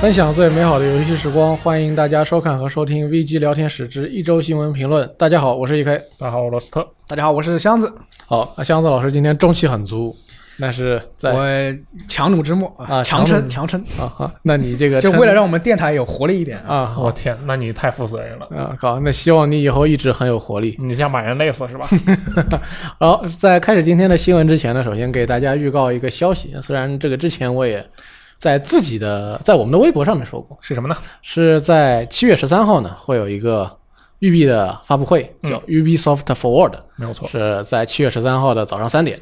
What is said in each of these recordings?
分享最美好的游戏时光，欢迎大家收看和收听《V G 聊天室》之一周新闻评论。大家好，我是 E K。大家好，我是罗斯特。大家好，我是箱子。好，箱子老师今天中气很足。但是在我强弩之末啊强撑强撑，啊哈，那你这个就为了让我们电台有活力一点。啊，好我天，那你太负责任了，啊好，那希望你以后一直很有活力。你想把人累死是吧？好，在开始今天的新闻之前呢，首先给大家预告一个消息，虽然这个之前我也在自己的在我们的微博上面说过，是什么呢？是在七月十三号呢会有一个育碧的发布会，嗯叫 Ubisoft Forward。没有错，是在七月十三号的早上三点。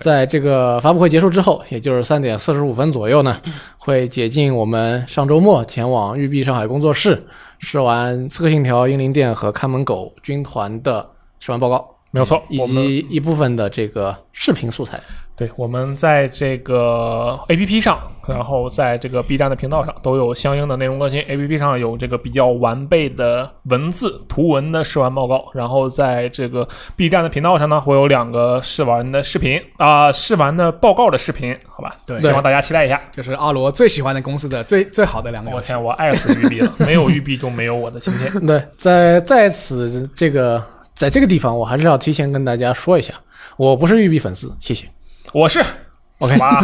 在这个发布会结束之后，也就是三点四十五分左右呢，会解禁我们上周末前往育碧上海工作室试玩《刺客信条：英灵殿》和看门狗军团的试玩报告，没有错。以及一部分的这个视频素材。对我们在这个 A P P 上，然后在这个 B 站的频道上都有相应的内容更新。A P P 上有这个比较完备的文字图文的试玩报告，然后在这个 B 站的频道上呢，会有两个试玩的视频啊、试玩的报告的视频，好吧？对希望大家期待一下。就是阿罗最喜欢的公司的最最好的两个。我天，我爱死育碧了，没有育碧就没有我的今天。对，在在此这个在这个地方，我还是要提前跟大家说一下，我不是育碧粉丝，谢谢。我是 OK，哇，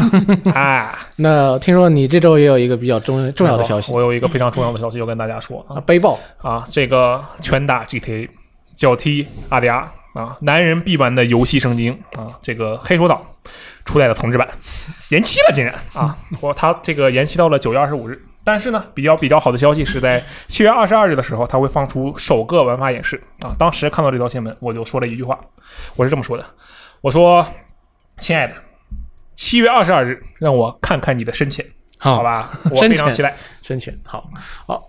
哎。那听说你这周也有一个比较重重要的消息我有一个非常重要的消息要跟大家说啊，啊背包啊！这个拳打 GTA，脚踢阿迪亚啊，男人必玩的游戏圣经啊！这个黑手党出来的同志版延期了，竟然啊！我他这个延期到了九月二十五日。但是呢，比较比较好的消息是在 七月二十二日的时候，他会放出首个玩法演示啊！当时看到这条新闻，我就说了一句话，我是这么说的：我说，亲爱的，七月二十二日，让我看看你的深浅，好吧？我深浅非常期待。深浅。好，好，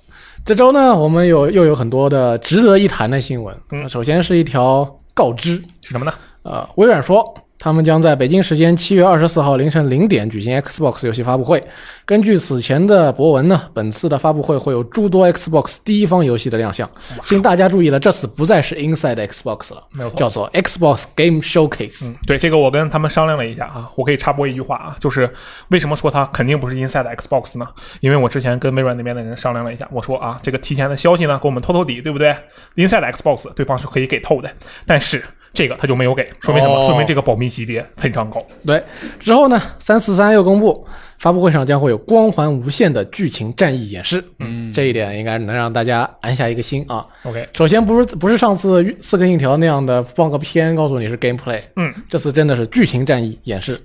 这周呢，我们有又有很多的值得一谈的新闻。嗯首先是一条告知，是什么呢？呃，微软说。他们将在北京时间七月二十四号凌晨零点举行 Xbox 游戏发布会。根据此前的博文呢，本次的发布会会有诸多 Xbox 第一方游戏的亮相。请大家注意了，这次不再是 Inside Xbox 了，没有错叫做 Xbox Game Showcase。嗯，对，这个我跟他们商量了一下啊，我可以插播一句话啊，就是为什么说它肯定不是 Inside Xbox 呢？因为我之前跟微软那边的人商量了一下，我说啊，这个提前的消息呢，给我们透透底，对不对？Inside Xbox 对方是可以给透的，但是这个他就没有给，说明什么？哦说明这个保密级别非常高。对，之后呢，三四三又公布，发布会上将会有光环无限的剧情战役演示。嗯，这一点应该能让大家安下一个心啊。OK，首先不是不是上次《刺客信条》那样的放个片告诉你是 gameplay，嗯，这次真的是剧情战役演示。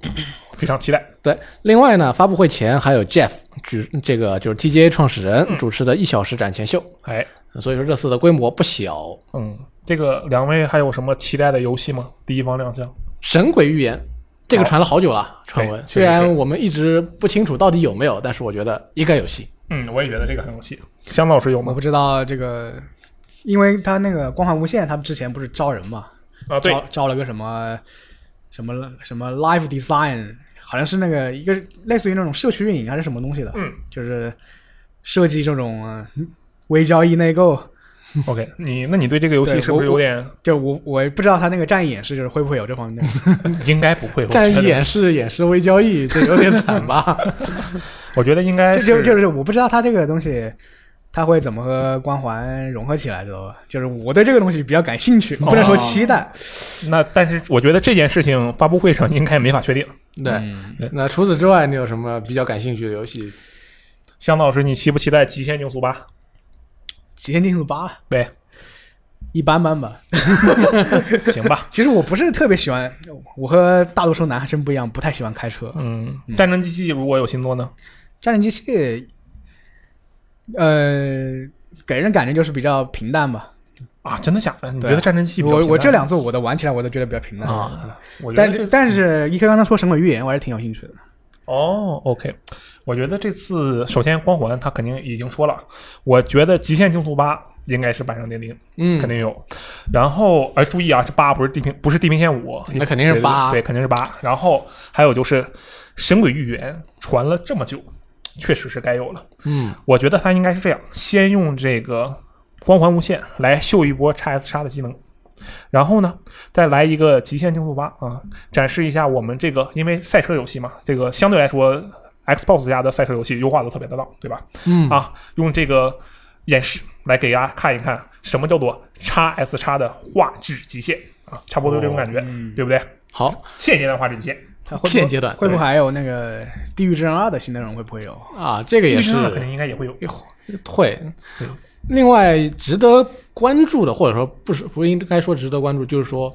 非常期待。对，另外呢，发布会前还有 Jeff 主这个就是 TGA 创始人嗯主持的一小时展前秀，哎，所以说这次的规模不小。嗯，这个两位还有什么期待的游戏吗？第一方亮相，神鬼预言，这个传了好久了，传闻虽然我们一直不清楚到底有没有，但是我觉得应该有戏。嗯，我也觉得这个很有戏。香老师有吗我不？知道这个，因为他那个光环无限，他们之前不是招人嘛，啊，对招，招了个什么什么什么 Live Design，好像是那个一个类似于那种社区运营还是什么东西的，嗯就是设计这种呃微交易内购。OK，你那你对这个游戏是不是有点？就我我不知道他那个战役演示就是会不会有这方面的，应该不会。我战役演示演示微交易，这有点惨吧？我觉得应该就就就是我不知道他这个东西。他会怎么和光环融合起来，知道吧？就是我对这个东西比较感兴趣，不能说期待。那但是我觉得这件事情发布会上应该没法确定。对。嗯那除此之外，你有什么比较感兴趣的游戏？香老师，你期不期待《极限竞速八》？极限竞速八对，一般般吧。行吧。其实我不是特别喜欢，我和大多数男生不一样，不太喜欢开车。嗯，战争机器如果有新作呢？战争机器，呃，给人感觉就是比较平淡吧。啊，真的假的？你觉得战争机器我我这两座我都玩起来，我都觉得比较平淡。啊，但但是一克刚刚说《神鬼预言》，我还是挺有兴趣的。哦，OK，我觉得这次首先光环他肯定已经说了，我觉得《极限竞速八》应该是板上钉钉，嗯，肯定有。然后，哎，注意啊，这八，不是地平，不是地平线五，那肯定是对八对，肯定是八。然后还有就是《神鬼预言》传了这么久，确实是该有了。嗯，我觉得他应该是这样：先用这个光环无限来秀一波 x S 叉的技能，然后呢，再来一个极限竞速八啊，展示一下我们这个，因为赛车游戏嘛，这个相对来说 Xbox 家的赛车游戏优化的特别的棒，对吧？嗯啊，用这个演示来给大家看一看什么叫做 x S 叉的画质极限啊，差不多就这种感觉，嗯对不对？好，现阶段画质极限，它 会不会现阶段会不会还有那个《地狱之刃二》的新内容？会不会有？啊，这个也是这个肯定应该也会有。会对。另外值得关注的，或者说不是不应该说值得关注，就是说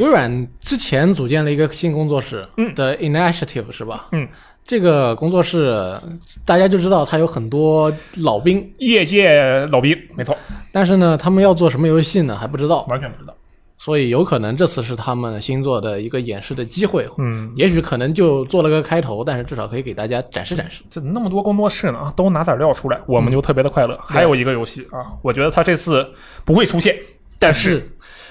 微软之前组建了一个新工作室嗯的 Initiative 是吧？嗯，这个工作室大家就知道他有很多老兵，业界老兵，没错，但是呢，他们要做什么游戏呢还不知道，完全不知道。所以有可能这次是他们新做的一个演示的机会。嗯，也许可能就做了个开头，但是至少可以给大家展示展示。这那么多工作室呢，都拿点料出来，我们就特别的快乐。还有一个游戏啊，我觉得他这次不会出现，但是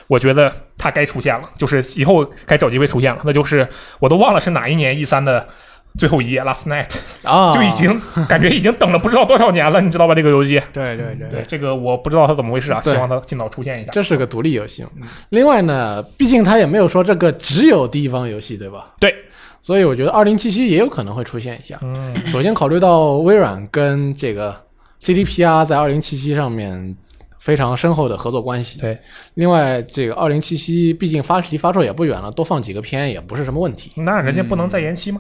我觉得他该出现了，就是以后该找机会出现了，那就是我都忘了是哪一年 E 三的最后一页 Last Night，啊，就已经感觉已经等了不知道多少年了，你知道吧？这个游戏，对对对对这个我不知道它怎么回事啊，希望它尽早出现一下。这是个独立游戏嘛。另外呢，毕竟它也没有说这个只有第一方游戏，对吧？对，所以我觉得二零七七也有可能会出现一下。嗯，首先考虑到微软跟这个 CDPR 在二零七七上面非常深厚的合作关系。对，另外这个二零七七毕竟发离发售也不远了，多放几个片也不是什么问题。那人家不能再延期吗？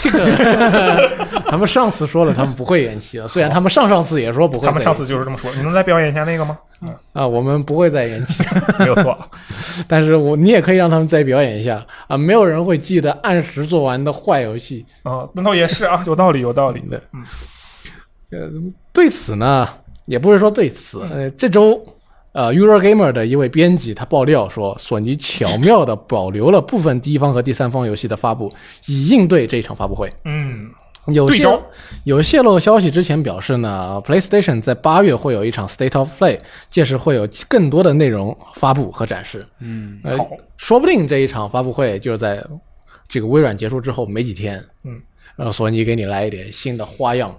这个 他们上次说了，他们不会延期了。虽然他们上上次也说不会他们上次就是这么说。你能再表演一下那个吗？啊，我们不会再延期。没有错。但是我你也可以让他们再表演一下啊，没有人会记得按时做完的坏游戏。啊，那倒也是啊，有道理，有道理。的。嗯，呃，对此呢，也不是说对此，呃，这周呃，Eurogamer 的一位编辑他爆料说，索尼巧妙的保留了部分第一方和第三方游戏的发布，以应对这一场发布会。嗯，有泄有泄露消息之前表示呢，PlayStation 在八月会有一场 State of Play，届时会有更多的内容发布和展示。嗯，呃好，说不定这一场发布会就是在这个微软结束之后没几天，嗯，让索尼给你来一点新的花样。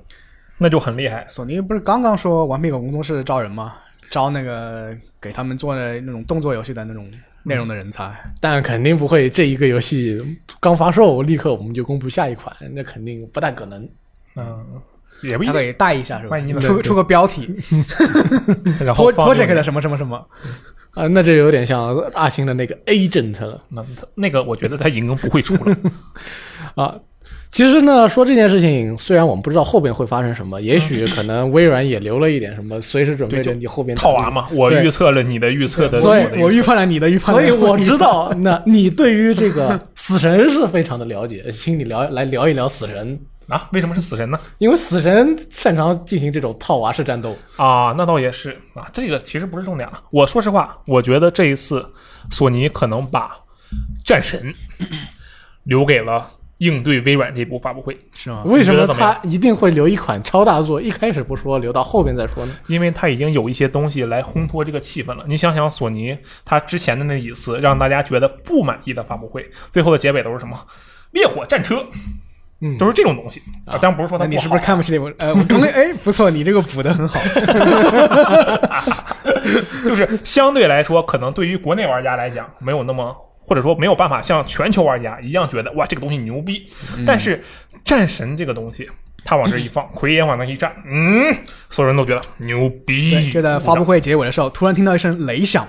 那就很厉害。索尼不是刚刚说顽皮狗工作室招人吗？招那个给他们做的那种动作游戏的那种内容的人才。但肯定不会这一个游戏刚发售，立刻我们就公布下一款，那肯定不太可能。嗯，也不一定。他可以带一下是吧万一？出出个标题 然后 project 的什么什么什么，啊，那这有点像阿星的那个 Agent 了那那个，我觉得他应该不会出了。啊。其实呢，说这件事情，虽然我们不知道后边会发生什么，也许可能微软也留了一点什么，随时准备着你后边套娃嘛，我预测了你的预测的，所以我预测我预判了你的预判，所以我知道，那你对于这个死神是非常的了解，请你聊来聊一聊死神，啊，为什么是死神呢？因为死神擅长进行这种套娃式战斗。啊，那倒也是。啊，这个其实不是重点了。我说实话，我觉得这一次索尼可能把战神留给了应对微软这部发布会，是吗？为什么他一定会留一款超大作？一开始不说，留到后边再说呢？因为他已经有一些东西来烘托这个气氛了。你想想，索尼他之前的那几次让大家觉得不满意的发布会，最后的结尾都是什么？烈火战车，嗯都是这种东西啊。当然不是说它那你是不是看不起那部？呃，我刚刚哎，不错，你这个补的很好。就是相对来说，可能对于国内玩家来讲，没有那么，或者说没有办法像全球玩家一样觉得哇这个东西牛逼。但是战神这个东西，他往这一放，奎爷往那一站，嗯，所有人都觉得牛逼对，。就在发布会结尾的时候，突然听到一声雷响，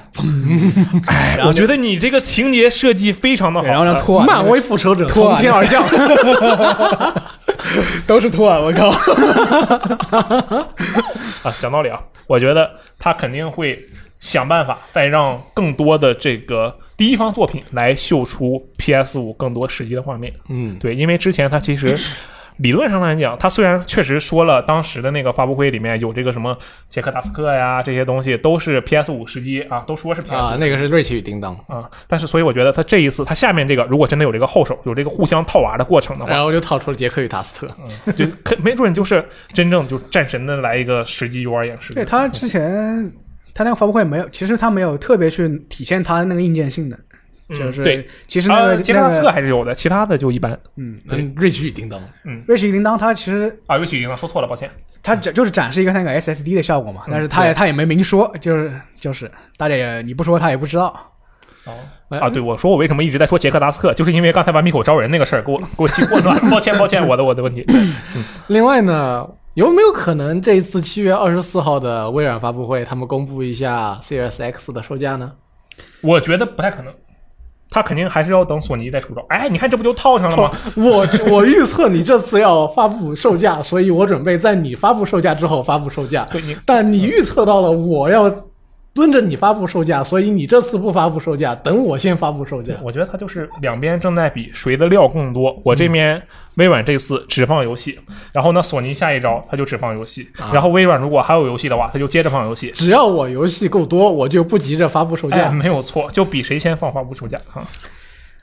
哎，我觉得你这个情节设计非常的好，对然后让呃托尔漫威复仇者从天而降，都是托尔，我靠！啊，讲道理啊，我觉得他肯定会想办法再让更多的这个第一方作品来秀出 PS 五更多实际的画面。嗯，对，因为之前他其实 理论上来讲，他虽然确实说了当时的那个发布会里面有这个什么杰克达斯克呀这些东西都是 PS 五时机啊，都说是 PS 啊，那个是瑞奇与叮当，啊，但是所以我觉得他这一次他下面这个如果真的有这个后手，有这个互相套娃的过程的话然，后就套出了杰克与达斯特。嗯就可 没准就是真正就战神的来一个实际 UR 演示。对他之前他那个发布会没有，其实他没有特别去体现他那个硬件性能，就是对其实那个啊，杰克达斯那个还是有的，其他的就一般嗯，嗯，瑞奇与叮当，嗯瑞奇与叮当它其实啊。尤其已经说错了，抱歉。它展就是展示一个那个 SSD 的效果嘛，但是它也它也没明说，就是就是大家也你不说他也不知道。哦哎啊，对，我说我为什么一直在说杰克达斯克，就是因为刚才把密口招人那个事儿，给我给我气 混乱了。抱歉，抱歉，我的我的问题。另外呢，有没有可能这一次七月二十四号的微软发布会，他们公布一下 Series X 的售价呢？我觉得不太可能，他肯定还是要等索尼再出招。哎，你看这不就套上了吗？我我预测你这次要发布售价，所以我准备在你发布售价之后发布售价。对你但你预测到了我要蹲着你发布售价，所以你这次不发布售价，等我先发布售价。我觉得它就是两边正在比谁的料更多。我这边微软这次只放游戏，然后呢，索尼下一招它就只放游戏，然后微软如果还有游戏的话，它就接着放游戏。只要我游戏够多，我就不急着发布售哎，价。没有错，就比谁先放发布售价啊。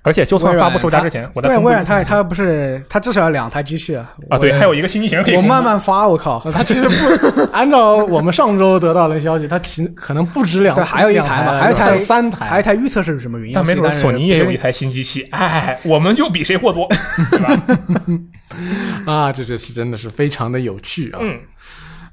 而且就算发布售价之前，我再对微软它它不是它至少要两台机器啊啊，对，还有一个新机型可以我慢慢发，我靠，它其实不 按照我们上周得到的消息，它其可能不止两，台还有一台嘛，还有一台三台。还有一台预测是什么原因，但没准索尼也有一台新机器，哎，我们就比谁货多，对吧？啊，这这是真的是非常的有趣啊。嗯，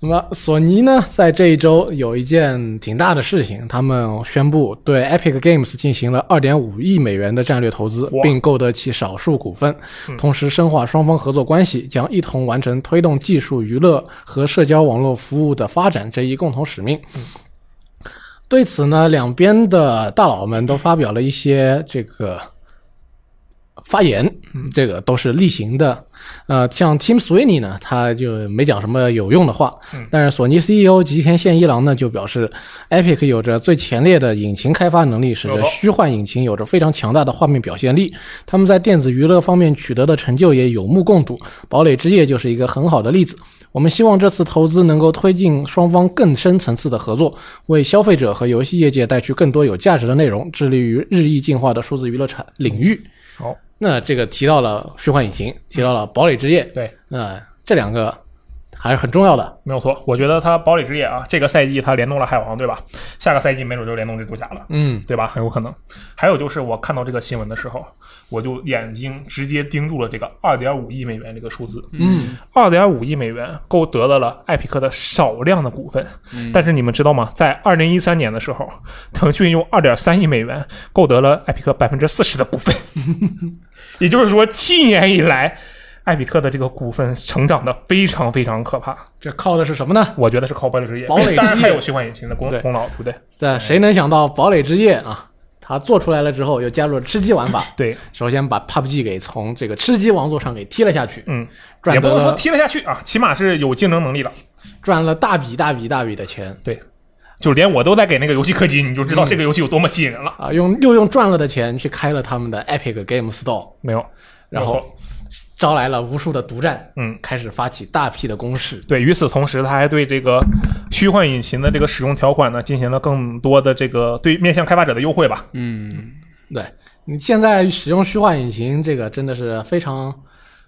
那么索尼呢，在这一周有一件挺大的事情，他们宣布对 Epic Games 进行了2.5亿美元的战略投资，并购得其少数股份，嗯。同时深化双方合作关系，将一同完成推动技术、娱乐和社交网络服务的发展这一共同使命。对此呢，两边的大佬们都发表了一些这个发言，嗯这个都是例行的。呃，像 Tim Sweeney 呢，他就没讲什么有用的话，但是索尼 CEO 吉田宪一郎呢就表示，Epic 有着最前列的引擎开发能力，使得虚幻引擎有着非常强大的画面表现力。他们在电子娱乐方面取得的成就也有目共睹，《堡垒之夜》就是一个很好的例子。我们希望这次投资能够推进双方更深层次的合作，为消费者和游戏业界带去更多有价值的内容，致力于日益进化的数字娱乐产领域。好，那这个提到了虚幻引擎，提到了堡垒之夜，对，那这两个还是很重要的。没有错。我觉得它堡垒之夜啊，这个赛季它联动了海王，对吧？下个赛季没准就联动蜘蛛侠了。嗯，对吧？很有可能。还有就是，我看到这个新闻的时候，我就眼睛直接盯住了这个二点五亿美元这个数字。嗯，二点五亿美元购得了了艾匹克的少量的股份，但是你们知道吗？在二零一三年的时候，腾讯用二点三亿美元购得了艾匹克百分之四十的股份，也就是说，七年以来。艾比克的这个股份成长的非常非常可怕，这靠的是什么呢？我觉得是靠堡垒之夜，堡垒之夜 当然还有虚幻引擎的功功劳，对不对？对，谁能想到堡垒之夜啊？它做出来了之后，又加入了吃鸡玩法。对，首先把 PUBG 给从这个吃鸡王座上给踢了下去，嗯，赚得也不能说踢了下去啊，起码是有竞争能力了。赚了大笔大笔大笔的钱。对，就连我都在给那个游戏氪金，你就知道这个游戏有多么吸引人了。啊，用又用赚了的钱去开了他们的 Epic Game Store，没有，然后招来了无数的独占，嗯，开始发起大批的攻势。对与此同时，他还对这个虚幻引擎的这个使用条款呢，进行了更多的这个对面向开发者的优惠吧。嗯，对你现在使用虚幻引擎，这个真的是非常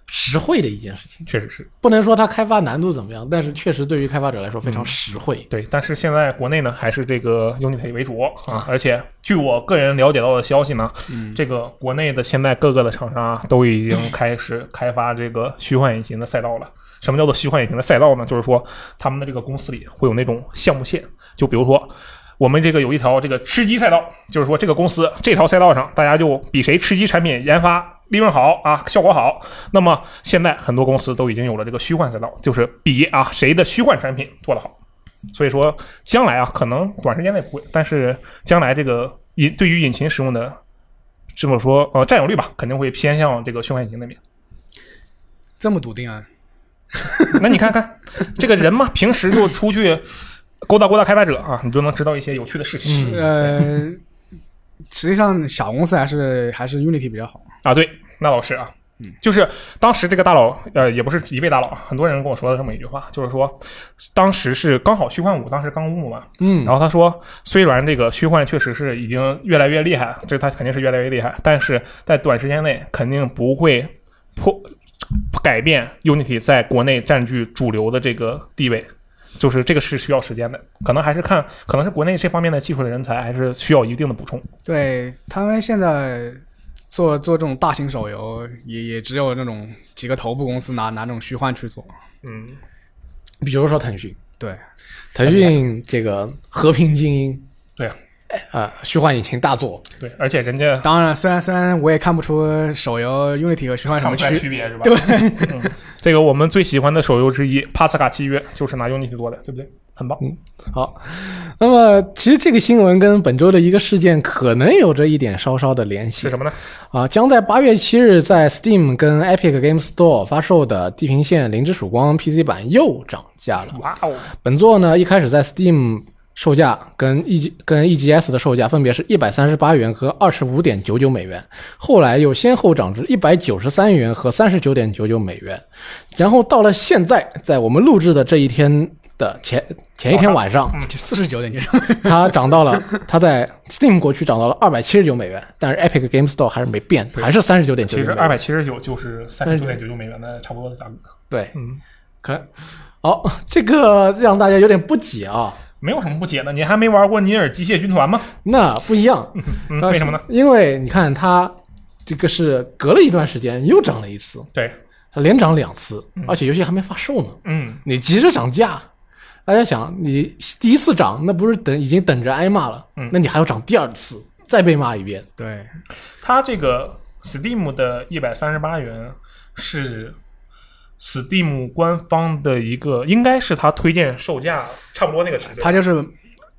实惠的一件事情。确实是不能说它开发难度怎么样，但是确实对于开发者来说非常实惠。对，但是现在国内呢还是这个 Unity 为主啊，而且据我个人了解到的消息呢，这个国内的现在各个的厂商啊都已经开始开发这个虚幻引擎的赛道了。什么叫做虚幻引擎的赛道呢？就是说他们的这个公司里会有那种项目线，就比如说。我们这个有一条这个吃鸡赛道，就是说这个公司这条赛道上，大家就比谁吃鸡产品研发利润好啊，效果好。那么现在很多公司都已经有了这个虚幻赛道，就是比啊谁的虚幻产品做得好。所以说将来啊，可能短时间内不会，但是将来这个引对于引擎使用的这么说呃占有率吧，肯定会偏向这个虚幻引擎那边。这么笃定啊？那你看看这个人嘛，平时就出去勾搭勾搭开发者啊，你就能知道一些有趣的事情、呃，实际上小公司还是还是 Unity 比较好。啊。对，那倒是啊。嗯就是当时这个大佬，呃，也不是一位大佬，很多人跟我说了这么一句话，就是说，当时是刚好虚幻五当时刚公布嘛，嗯，然后他说，虽然这个虚幻确实是已经越来越厉害，这他肯定是越来越厉害，但是在短时间内肯定不会破改变 Unity 在国内占据主流的这个地位。就是这个是需要时间的，可能还是看，可能是国内这方面的技术的人才还是需要一定的补充。对他们现在做做这种大型手游，也也只有那种几个头部公司拿拿这种虚幻去做。嗯，比如说腾讯，对，腾讯这个和平精英，对啊，呃，虚幻引擎大作，对，而且人家当然，虽然虽然我也看不出手游 Unity 和虚幻什么区区别是吧？对、嗯，这个我们最喜欢的手游之一《帕斯卡契约》就是拿 Unity 做的，对不对？很棒。嗯好，那么其实这个新闻跟本周的一个事件可能有着一点稍稍的联系是什么呢？啊，将在八月七日在 Steam 跟 Epic Game Store 发售的《地平线：零之曙光》PC 版又涨价了。哇哦，本作呢一开始在 Steam 售价跟 E 跟 EGS 的售价分别是一百三十八元和二十五点九九美元，后来又先后涨至一百九十三元和三十九点九九美元，然后到了现在，在我们录制的这一天的前前一天晚上，就四十九点九，它涨到了，它在 Steam 国区涨到了二百七十九美元，但是 Epic Game Store 还是没变，还是三十九点九九。其实二百七十九就是三十九点九九美元的差不多的价格。对，嗯，可好，这个让大家有点不解啊。没有什么不解的。你还没玩过尼尔机械军团吗？那不一样，为什么呢？？因为你看它这个是隔了一段时间又涨了一次，对，它连涨两次，而且游戏还没发售呢。嗯，你急着涨价，大家想，你第一次涨，那不是等已经等着挨骂了？嗯那你还要涨第二次，再被骂一遍。对，它这个 Steam 的一百三十八元是 Steam 官方的一个，应该是它推荐售价差不多那个值。它就是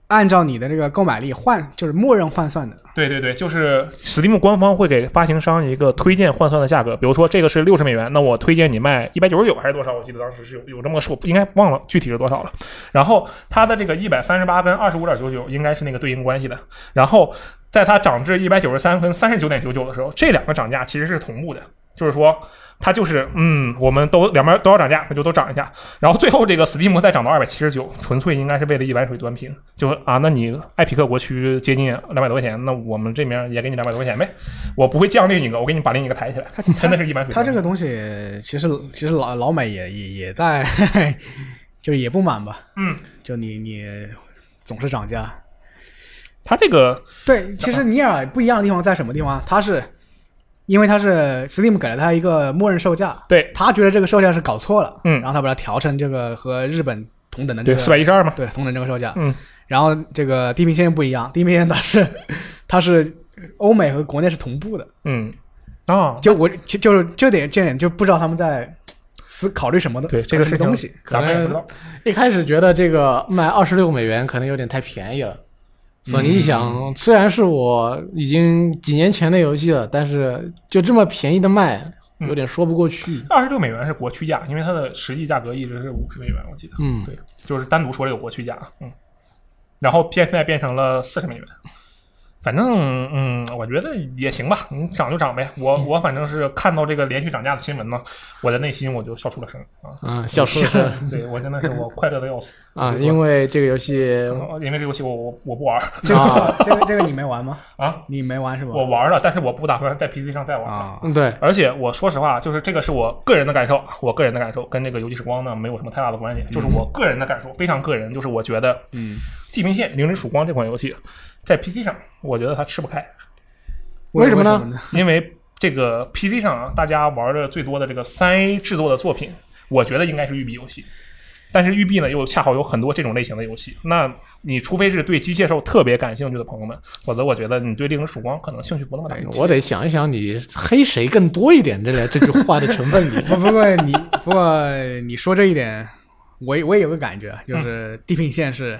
按照你的这个购买力换，就是默认换算的。对对对，就是 Steam 官方会给发行商一个推荐换算的价格，比如说这个是六十美元，那我推荐你卖一百九十九还是多少？我记得当时是有有这么个数，应该忘了具体是多少了。然后它的这个一百三十八跟二十五点九九应该是那个对应关系的。然后在它涨至一百九十三跟三十九点九九的时候，这两个涨价其实是同步的，就是说它就是嗯，我们都两边都要涨价，那就都涨一下。然后最后这个 Steam 再涨到二百七十九，纯粹应该是为了一碗水端平，就啊，那你艾皮克国区接近两百多块钱，那我们这边也给你两百多块钱呗，我不会降另一个，我给你把另一个抬起来，真的是一碗水端平。它这个东西其实其实老老美也也也在，就是也不满吧。嗯，就你你总是涨价。它这个对，其实尼尔不一样的地方在什么地方？它是因为它是 Steam 给了它一个默认售价，对。他觉得这个售价是搞错了，嗯。然后他把它调成这个和日本同等的这对个四百一十二嘛，对同等这个售价，嗯，然后这个地平线不一样，地平线它是它是欧美和国内是同步的，嗯。啊，就我就就是这点这点就不知道他们在思考虑什么的，对这个事情考虑什么东西，咱们也不知道。一开始觉得这个卖二十六美元可能有点太便宜了。索尼一想，虽然是我已经几年前的游戏了，但是就这么便宜的卖，有点说不过去。二十六美元是国区价，因为它的实际价格一直是五十美元，我记得。嗯对，就是单独说这个国区价，嗯，然后现在变成了四十美元。反正，嗯，我觉得也行吧，你涨就涨呗。我我反正是看到这个连续涨价的新闻呢，我的内心我就笑出了声啊！嗯，笑出了声对我真的是我快乐的要死啊！因为这个游戏呃因为这个游戏我我我不玩这个啊 这个这个你没玩吗？啊，你没玩是吧？我玩了，但是我不打算在 PC 上再玩嗯，对，而且我说实话，就是这个是我个人的感受，我个人的感受跟这个游戏时光呢没有什么太大的关系，就是我个人的感受，非常个人，就是我觉得，嗯，《地平线：零之曙光》这款游戏在 PC 上，我觉得它吃不开，为什么呢呢？因为这个 PC 上啊，大家玩的最多的这个三 A 制作的作品，我觉得应该是育碧游戏。但是育碧呢，又恰好有很多这种类型的游戏。那你除非是对机械兽特别感兴趣的朋友们，否则我觉得你对《零之曙光》可能兴趣不那么大哎。我得想一想，你黑谁更多一点？这个这句话的成分里，不不过你不过你说这一点，我也我也有个感觉，就是《地平线》是，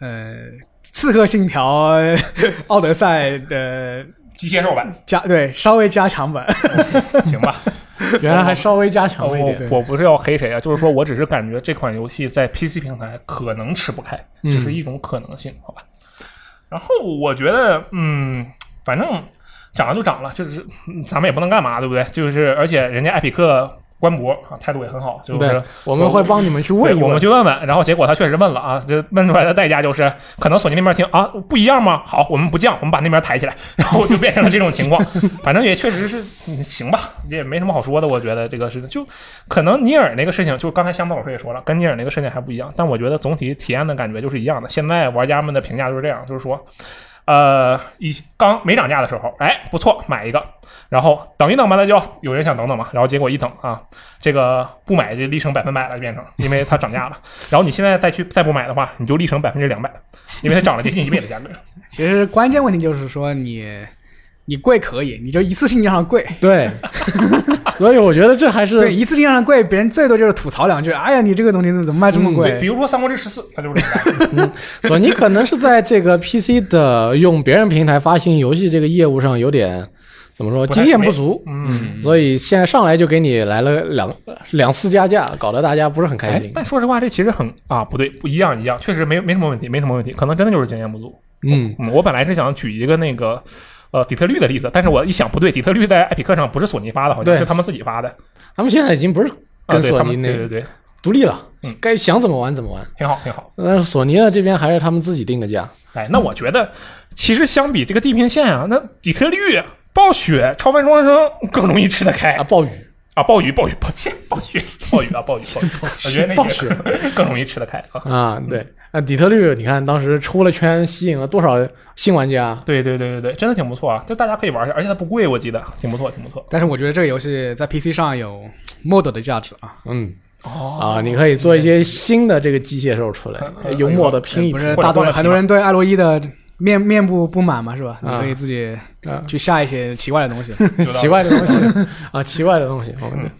呃，《刺客信条》奥德赛的机械兽版，加对稍微加强版，行吧？原来还稍微加强了一我点。我不是要黑谁啊，就是说我只是感觉这款游戏在 PC 平台可能吃不开，嗯只是一种可能性，好吧？然后我觉得，嗯，反正涨了就涨了，就是嗯咱们也不能干嘛，对不对？就是而且人家艾比克官博啊，态度也很好，就是对，我们会帮你们去问我们。去问问，然后结果他确实问了啊，这问出来的代价就是，可能索尼那边听啊不一样吗？好，我们不降，我们把那边抬起来，然后就变成了这种情况。反正也确实是嗯行吧，也没什么好说的。我觉得这个事情就可能尼尔那个事情，就刚才香波老师也说了，跟尼尔那个事情还不一样，但我觉得总体体验的感觉就是一样的。现在玩家们的评价就是这样，就是说。呃，一刚没涨价的时候，哎，不错，买一个，然后等一等吧，那就有人想等等嘛，然后结果一等啊，这个不买就立成百分百了，变成，因为它涨价了。然后你现在再去再不买的话，你就立成百分之两百，因为它涨了接近一倍的价格。其实关键问题就是说你你贵可以，你就一次性让它贵。对，所以我觉得这还对，是一次性让它贵，别人最多就是吐槽两句。哎呀，你这个东西怎么卖这么对，比？如说《三国志十四》，它就是这个价格。索尼可能是在这个 PC 的用别人平台发行游戏这个业务上有点怎么说经验不足，嗯，所以现在上来就给你来了两两次加价，搞得大家不是很开哎心，。但说实话，这其实很啊，不对，不一样一样，确实没没什么问题，没什么问题，可能真的就是经验不足。嗯，嗯，我本来是想举一个那个呃底特律的例子，但是我一想不对，底特律在艾比克上不是索尼发的，好像是他们自己发的。他们现在已经不是跟索尼那啊对对对，独立了嗯，该想怎么玩怎么玩。挺好挺好。但是索尼的这边还是他们自己定的价，哎，那我觉得其实相比这个地平线啊，那底特律、暴雪、超凡双生更容易吃得开啊，暴雨啊，暴雨、暴雨、抱歉，暴雪、暴雨啊，暴雨、暴雨，我觉得那暴些雪更 更容易吃得开啊。啊，对，那底特律你看当时出了圈，吸引了多少新玩家？对对对对对，真的挺不错啊，就大家可以玩一下，而且它不贵，我记得挺不错，挺不错。但是我觉得这个游戏在 PC 上有 mod 的价值啊，嗯。哦啊，你可以做一些新的这个机械兽出来嗯，幽默的拼一拼。不是大多人很多人对艾洛伊的面面部不满嘛，是吧？你啊可以自己啊去下一些奇怪的东西。奇怪的东西 啊，奇怪的东西，我们嗯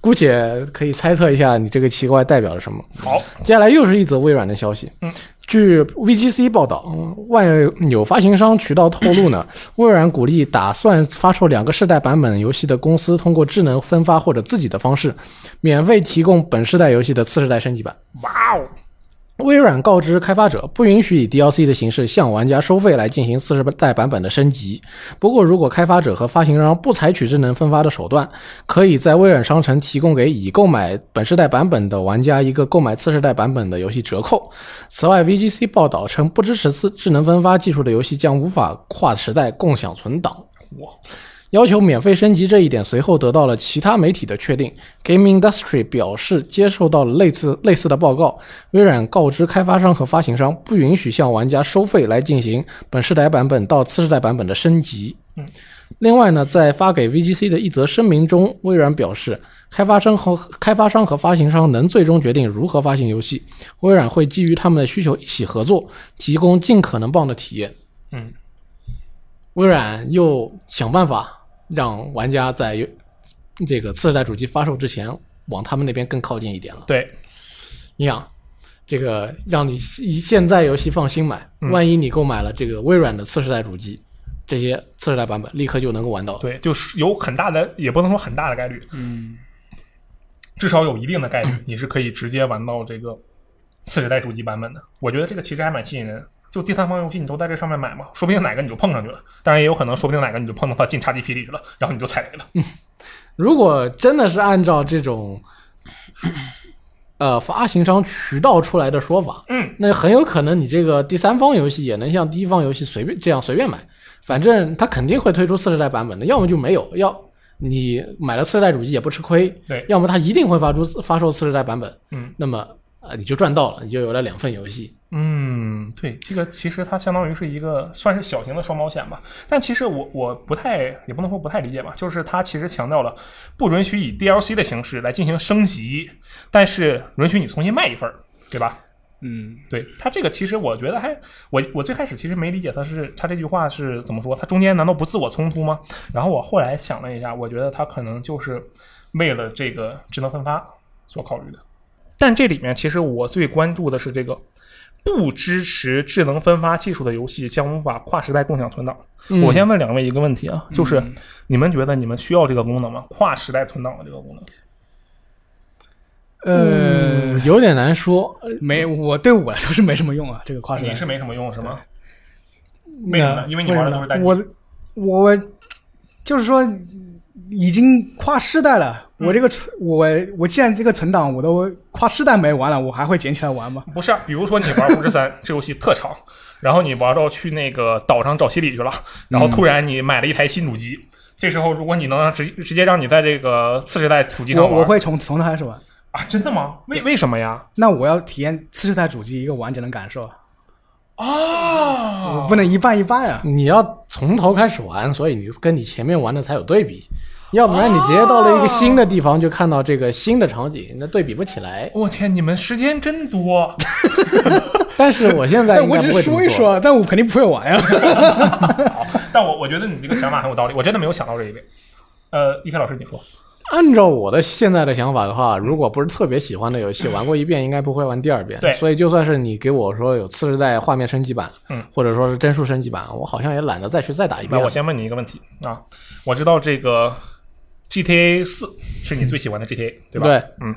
姑且可以猜测一下你这个奇怪代表了什么。好，接下来又是一则微软的消息。嗯，据 VGC 报道，嗯外有发行商渠道透露呢，微软鼓励打算发售两个世代版本游戏的公司，通过智能分发或者自己的方式，免费提供本世代游戏的次世代升级版。哇哦，微软告知开发者，不允许以 DLC 的形式向玩家收费来进行次世代版本的升级。不过，如果开发者和发行商不采取智能分发的手段，可以在微软商城提供给已购买本世代版本的玩家一个购买次世代版本的游戏折扣。此外，VGC 报道称，不支持次智能分发技术的游戏将无法跨时代共享存档。哇，要求免费升级这一点随后得到了其他媒体的确定。Game Industry 表示接受到了类似类似的报告，微软告知开发商和发行商不允许向玩家收费来进行本世代版本到次世代版本的升级。嗯，另外呢，在发给 VGC 的一则声明中，微软表示，开发商和开发商和发行商能最终决定如何发行游戏，微软会基于他们的需求一起合作，提供尽可能棒的体验。嗯，微软又想办法让玩家在这个次世代主机发售之前往他们那边更靠近一点了。对，你想，这个让你现在游戏放心买，嗯万一你购买了这个微软的次世代主机，这些次世代版本立刻就能够玩到。对，就是有很大的，也不能说很大的概率，嗯，至少有一定的概率，你是可以直接玩到这个次世代主机版本的。我觉得这个其实还蛮吸引人。就第三方游戏你都在这上面买嘛，说不定哪个你就碰上去了。当然也有可能，说不定哪个你就碰到它进 XGP 里去了，然后你就踩雷了。如果真的是按照这种呃发行商渠道出来的说法，嗯，那很有可能你这个第三方游戏也能像第一方游戏随便这样随便买，反正它肯定会推出次世代版本的，要么就没有，要你买了次世代主机也不吃亏，对要么它一定会发出发售次世代版本，嗯，那么呃你就赚到了，你就有了两份游戏，嗯，对，这个其实它相当于是一个算是小型的双保险吧。但其实我我不太也不能说不太理解吧，就是它其实强调了不允许以 DLC 的形式来进行升级，但是允许你重新卖一份儿，对吧？嗯，对它这个其实我觉得还我我最开始其实没理解它是它这句话是怎么说，它中间难道不自我冲突吗？然后我后来想了一下，我觉得它可能就是为了这个智能分发所考虑的。但这里面其实我最关注的是这个不支持智能分发技术的游戏将无法跨时代共享存档。嗯我先问两位一个问题啊，就是你们觉得你们需要这个功能吗？跨时代存档的这个功能？呃，嗯有点难说，没，我对我来说是没什么用啊，这个跨时代你是没什么用是吗？为什么？因为你玩的都是单机。我我就是说，已经跨世代了，我这个存我我既然这个存档我都跨世代没玩了，我还会捡起来玩吗？不是啊，比如说你玩《巫师三》这游戏特长，然后你玩到去那个岛上找西里去了，然后突然你买了一台新主机，这时候如果你能直直接让你在这个次世代主机上玩，我我会从从头开始玩。啊，真的吗？为为什么呀？那我要体验次世代主机一个完整的感受，啊我不能一半一半啊。你要从头开始玩，所以你跟你前面玩的才有对比，要不然你直接到了一个新的地方就看到这个新的场景，那对比不起来。我天，你们时间真多。但是我现在应该但我只是不会这么。说一说，但我肯定不会玩呀。好 但我我觉得你这个想法很有道理，我真的没有想到这一点。呃，一开老师你说，按照我的现在的想法的话，如果不是特别喜欢的游戏，玩过一遍应该不会玩第二遍。对所以就算是你给我说有次世代画面升级版，嗯，或者说是帧数升级版，我好像也懒得再去再打一遍。那我先问你一个问题啊，我知道这个 GTA 四是你最喜欢的 GTA 对吧？对，嗯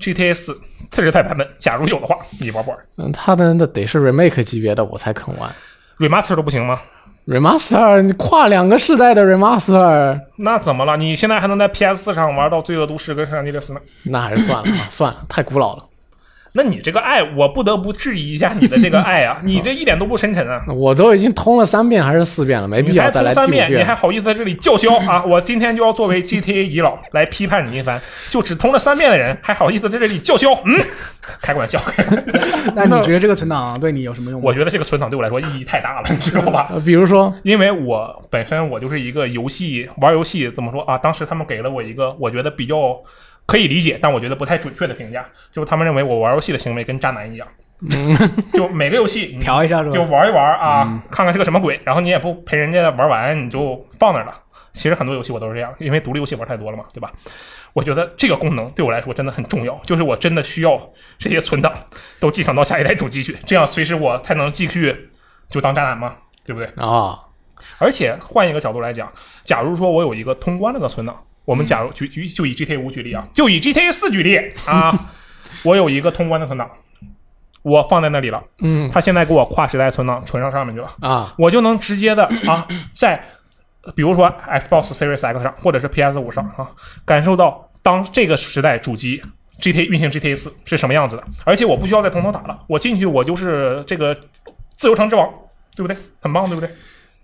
，GTA 四次时代版本，假如有的话，你玩不玩嗯，它的那得是 remake 级别的我才肯玩。？remaster 都不行吗？remaster 你跨两个世代的 remaster，那怎么了？你现在还能在 PS 四上玩到《罪恶都市》跟《圣安地列斯》呢？那还是算了吧，算了，太古老了。那你这个爱，我不得不质疑一下你的这个爱啊！你这一点都不深沉啊！我都已经通了三遍还是四遍了，没必要再来第三遍，你还。好意思在这里叫嚣啊！我今天就要作为 GTA 遗老来批判你一番，就只通了三遍的人，还好意思在这里叫嚣？嗯，开个玩笑。那你觉得这个存档对你有什么用？我觉得这个存档对我来说意义太大了，你知道吧？呃比如说，因为我本身我就是一个游戏玩游戏怎么说啊？当时他们给了我一个我觉得比较可以理解，但我觉得不太准确的评价，就是他们认为我玩游戏的行为跟渣男一样，就每个游戏你 调一下是吧？就玩一玩啊，看看是个什么鬼，然后你也不陪人家玩完，你就放那儿了。其实很多游戏我都是这样，因为独立游戏玩太多了嘛，对吧？我觉得这个功能对我来说真的很重要，就是我真的需要这些存档都继承到下一代主机去，这样随时我才能继续就当渣男嘛，对不对？啊，而且换一个角度来讲，假如说我有一个通关了的存档，我们假如举举就以 GTA 五举例啊，就以 GTA 四举例啊，我有一个通关的存档，我放在那里了，嗯。他现在给我跨时代存档存上上面去了，啊，我就能直接的啊，在比如说 Xbox Series X 上或者是 PS 五上啊，感受到当这个时代主机 GTA 运行 GTA 四是什么样子的，而且我不需要再从头打了，我进去我就是这个自由城之王，对不对？很棒，对不对？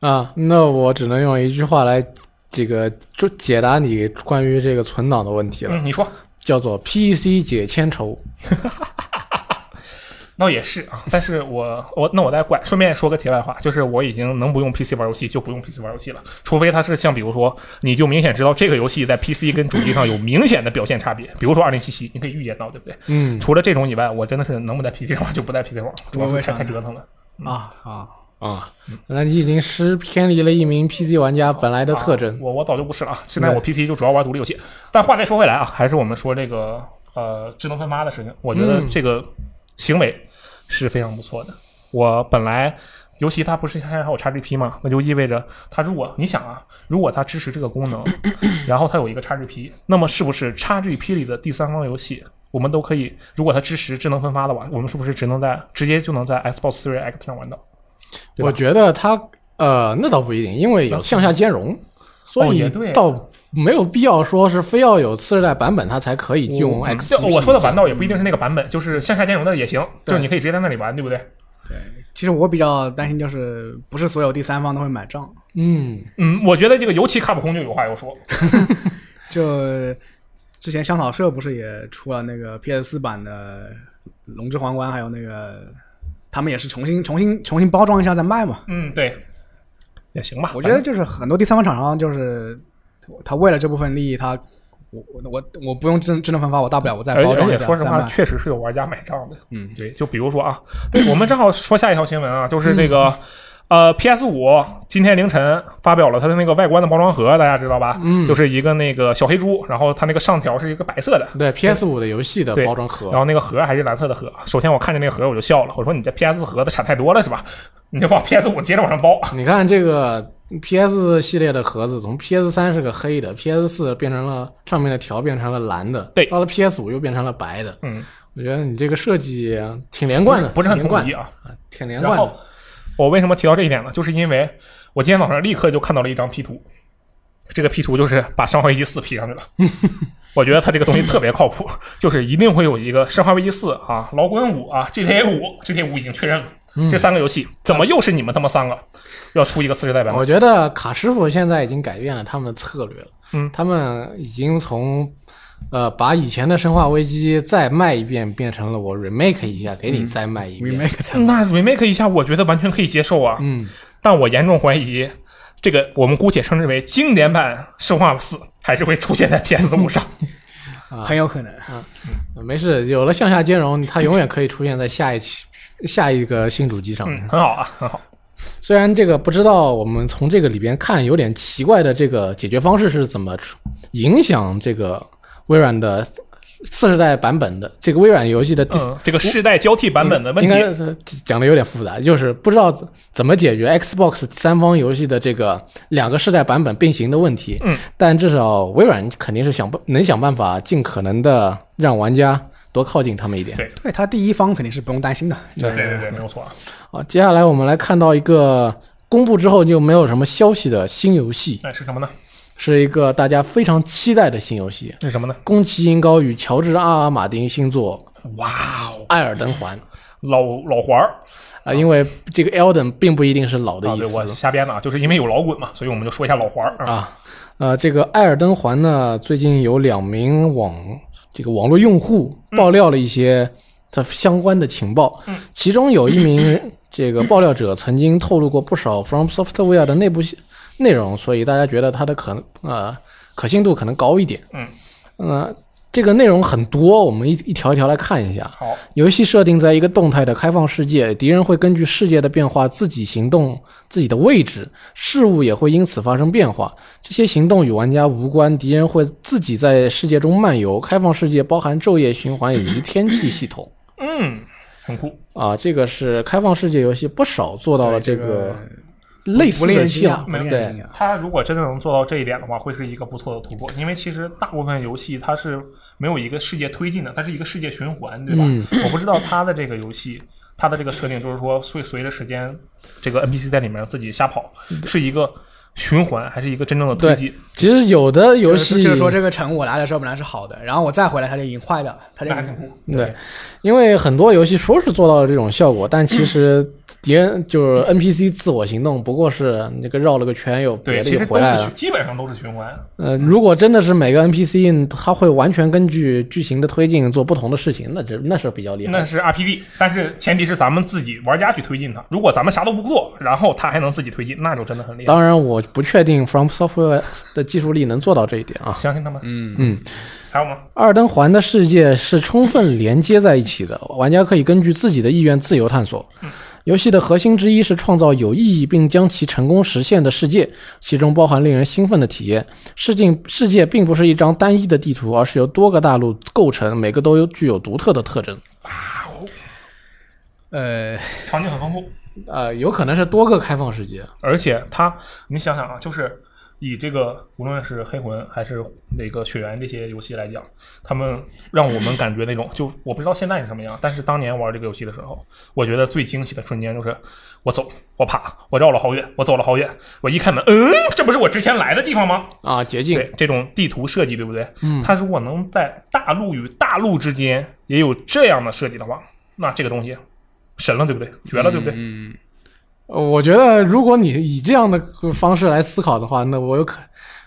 啊，那我只能用一句话来这个就解答你关于这个存档的问题了，嗯，你说。叫做 PC 解千愁。那也是啊，但是我我那我再怪，顺便说个题外话，就是我已经能不用 PC 玩游戏就不用 PC 玩游戏了，除非它是像比如说，你就明显知道这个游戏在 PC 跟主机上有明显的表现差别，比如说二零七七，你可以预见到，对不对？嗯除了这种以外，我真的是能不在 PC 上玩就不在 PC 上玩，主要是太太折腾了。啊啊，啊，那你已经失偏离了一名 PC 玩家本来的特征啊。我我早就不是了，现在我 PC 就主要玩独立游戏。但话再说回来啊，还是我们说这个呃智能分发的事情，我觉得嗯这个行为是非常不错的。我本来。尤其它不是现在还有 XGP 吗？那就意味着它如果你想啊，如果它支持这个功能，然后它有一个 XGP，那么是不是 XGP 里的第三方游戏，我们都可以？如果它支持智能分发的话，我们是不是只能在直接就能在 Xbox Series X 上玩到？我觉得它呃，那倒不一定，因为有向下兼容，所以倒没有必要说是非要有次世代版本它才可以用 X。就我说的玩到也不一定是那个版本，就是向下兼容的也行，就是你可以直接在那里玩，对不对？其实我比较担心就是不是所有第三方都会买账，嗯，嗯，我觉得这个尤其卡普空就有话要说。就之前香草社不是也出了那个 PS 四版的《龙之皇冠》，还有那个他们也是重新重新重新包装一下再卖嘛。嗯，对，也行吧。我觉得就是很多第三方厂商就是他为了这部分利益，他我我我我不用智智能分发，我大不了我再包装一且说实话。确实是有玩家买账的。嗯，对，就比如说啊，对我们正好说下一条新闻啊，就是这个。呃，PS 五今天凌晨发表了它的那个外观的包装盒，大家知道吧？嗯就是一个那个小黑猪，然后它那个上条是一个白色的，对 PS 五的游戏的包装盒然，后那个盒还是蓝色的盒。首先我看见那个盒我就笑了，我说你这 PS 盒子产太多了是吧？你就往 PS 五接着往上包。你看这个 PS 系列的盒子，从 PS 三是个黑的，PS 四变成了上面的条变成了蓝的，对到了 PS 五又变成了白的。嗯，我觉得你这个设计挺连贯的，不是很挺连贯统一啊。挺连然后贯的。我为什么提到这一点呢？就是因为我今天早上立刻就看到了一张 P 图，这个 P 图就是把《生化危机四》P 上去了。我觉得它这个东西特别靠谱，就是一定会有一个《生化危机四》啊、老滚五啊、GTA 五、GTA 五已经确认了。这三个游戏怎么又是你们他妈三个要出一个四十代版本？我觉得卡师傅现在已经改变了他们的策略了。嗯他们已经从呃把以前的《生化危机》再卖一遍，变成了我 remake 一下，给你再卖一遍。remake 才那 remake 一下，我觉得完全可以接受啊。嗯，但我严重怀疑，这个我们姑且称之为经典版《生化四》还是会出现在 PS 五上。很有可能。没事，有了向下兼容，它永远可以出现在下一期下一个新主机上面。嗯，很好啊，很好。虽然这个不知道我们从这个里边看有点奇怪的这个解决方式是怎么出影响这个微软的次世代版本的这个微软游戏的第、嗯，这个世代交替版本的问题应，该是讲的有点复杂，就是不知道怎怎么解决 Xbox 三方游戏的这个两个世代版本并行的问题。嗯，但至少微软肯定是想办能想办法尽可能的让玩家多靠近他们一点。对对他第一方肯定是不用担心的。对对对对，没有错啊。好，接下来我们来看到一个公布之后就没有什么消息的新游戏，那是什么呢？是一个大家非常期待的新游戏，是什么呢？宫崎英高与乔治阿尔马丁新作哇哦，《艾尔登环》老老环儿。啊、因为这个 Elden 并不一定是老的啊，意思。对我瞎编的啊，就是因为有老滚嘛，所以我们就说一下老环儿。啊。啊，呃，这个《艾尔登环》呢，最近有两名网这个网络用户爆料了一些它相关的情报，其中有一名这个爆料者曾经透露过不少 From Software 的内部信内容，所以大家觉得它的可能呃可信度可能高一点。嗯，呃，这个内容很多，我们一一条一条来看一下。好，游戏设定在一个动态的开放世界，敌人会根据世界的变化自己行动自己的位置，事物也会因此发生变化。这些行动与玩家无关，敌人会自己在世界中漫游。开放世界包含昼夜循环以及天气系统。嗯，很酷。啊，这个是开放世界游戏不少做到了这个类似的人惊讶，项，不令人对惊讶。它如果真的能做到这一点的话，会是一个不错的突破。因为其实大部分游戏它是没有一个世界推进的，它是一个世界循环，对吧？嗯我不知道它的这个游戏，它的这个设定就是说会随着时间，这个 NPC 在里面自己瞎跑，是一个循环还是一个真正的推进？其实有的游戏就是说这个城我来的时候本来是好的，然后我再回来它就已经坏掉了，它就。对，因为很多游戏说是做到了这种效果，但其 实敌人就是 NPC 自我行动，不过是那个绕了个圈又别对，的其实都又回来了。是基本上都是循环。呃，如果真的是每个 NPC 它会完全根据剧情的推进做不同的事情，那这那是比较厉害。那是 RPG，但是前提是咱们自己玩家去推进它。如果咱们啥都不做，然后它还能自己推进，那就真的很厉害。当然，我不确定 From Software 的技术力能做到这一点啊。相信他们。嗯嗯，还有吗？二登环的世界是充分连接在一起的，玩家可以根据自己的意愿自由探索。游戏的核心之一是创造有意义并将其成功实现的世界，其中包含令人兴奋的体验。世界世界并不是一张单一的地图，而是由多个大陆构成，每个都有具有独特的特征。呃，场景很丰富，呃，有可能是多个开放世界。而且它，你想想啊，就是以这个无论是黑魂还是那个血缘这些游戏来讲，他们让我们感觉那种，就我不知道现在是什么样，但是当年玩这个游戏的时候，我觉得最惊喜的瞬间就是我走，我爬，我绕了好远，我走了好远，我一开门，嗯，这不是我之前来的地方吗？啊，捷径对，这种地图设计，对不对？嗯它如果能在大陆与大陆之间也有这样的设计的话，那这个东西神了，对不对？绝了，对不对？嗯，呃我觉得，如果你以这样的方式来思考的话，那我有可，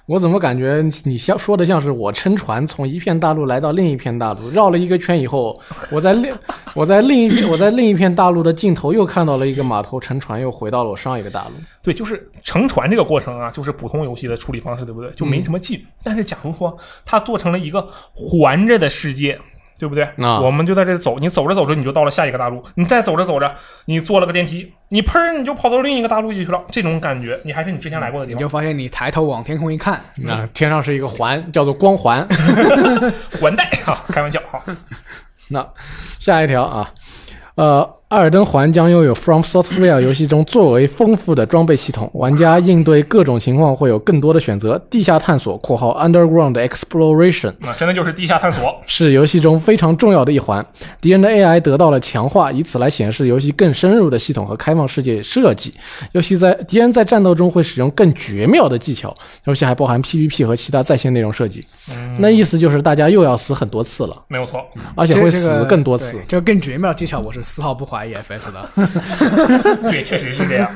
我怎么感觉你像说的像是我乘船从一片大陆来到另一片大陆，绕了一个圈以后，我在另 我在另一片我在另一片大陆的尽头又看到了一个码头，乘船又回到了我上一个大陆。对，就是乘船这个过程啊，就是普通游戏的处理方式，对不对？就嗯没什么劲。但是假如说它做成了一个环着的世界，对不对？啊我们就在这走，你走着走着你就到了下一个大陆，你再走着走着，你坐了个电梯，你砰你就跑到另一个大陆里去了。这种感觉，你还是你之前来过的地方你就。发现你抬头往天空一看，那天上是一个环，叫做光环。环带啊，开玩笑哈。那下一条啊，呃，艾尔登环将拥有 From Software 游戏中最为丰富的装备系统，玩家应对各种情况会有更多的选择。地下探索（括号 Underground Exploration） 那，真的就是地下探索。是游戏中非常重要的一环。敌人的 AI 得到了强化，以此来显示游戏更深入的系统和开放世界设计。游戏在敌人在战斗中会使用更绝妙的技巧。游戏还包含 PVP 和其他在线内容设计。那意思就是大家又要死很多次了，没有错，而且会死更多次。这个更绝妙的技巧，我是丝毫不怀疑 FS 的。对，确实是这样。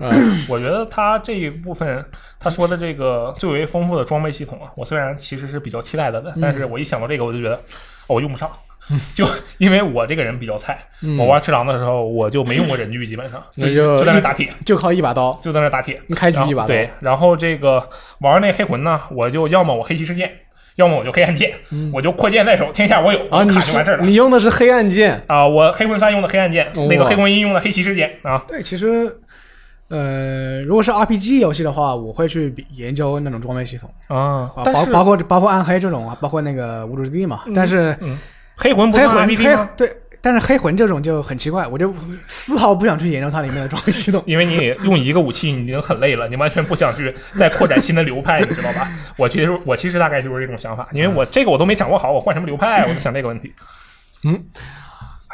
嗯，我觉得他这一部分他说的这个最为丰富的装备系统啊，我虽然其实是比较期待的，但是我一想到这个，我就觉得、哦我用不上。就因为我这个人比较菜，我玩赤狼的时候我就没用过忍具，基本上就那就就在那打铁，就靠一把刀，就在那打铁。开局一把刀。对，然后这个玩那黑魂呢，我就要么我黑骑士剑，要么我就黑暗剑，我就扩剑在手，天下我有，啊，你卡就完事儿了。你用的是黑暗剑，啊，我黑魂三用的黑暗剑，那个哇黑魂一用的黑骑士剑啊，对，其实，呃，如果是 RPG 游戏的话，我会去比研究那种装备系统啊啊，包包括包括暗黑这种啊，包括那个无主之地嘛。但是黑魂不算黑魂 RPG 黑吗？对，但是黑魂这种就很奇怪，我就丝毫不想去研究它里面的装备系统。因为你用一个武器你已经很累了，你完全不想去再扩展新的流派，你知道吧？我其实我其实大概就是这种想法，因为我这个我都没掌握好，我换什么流派，我就想这个问题。嗯，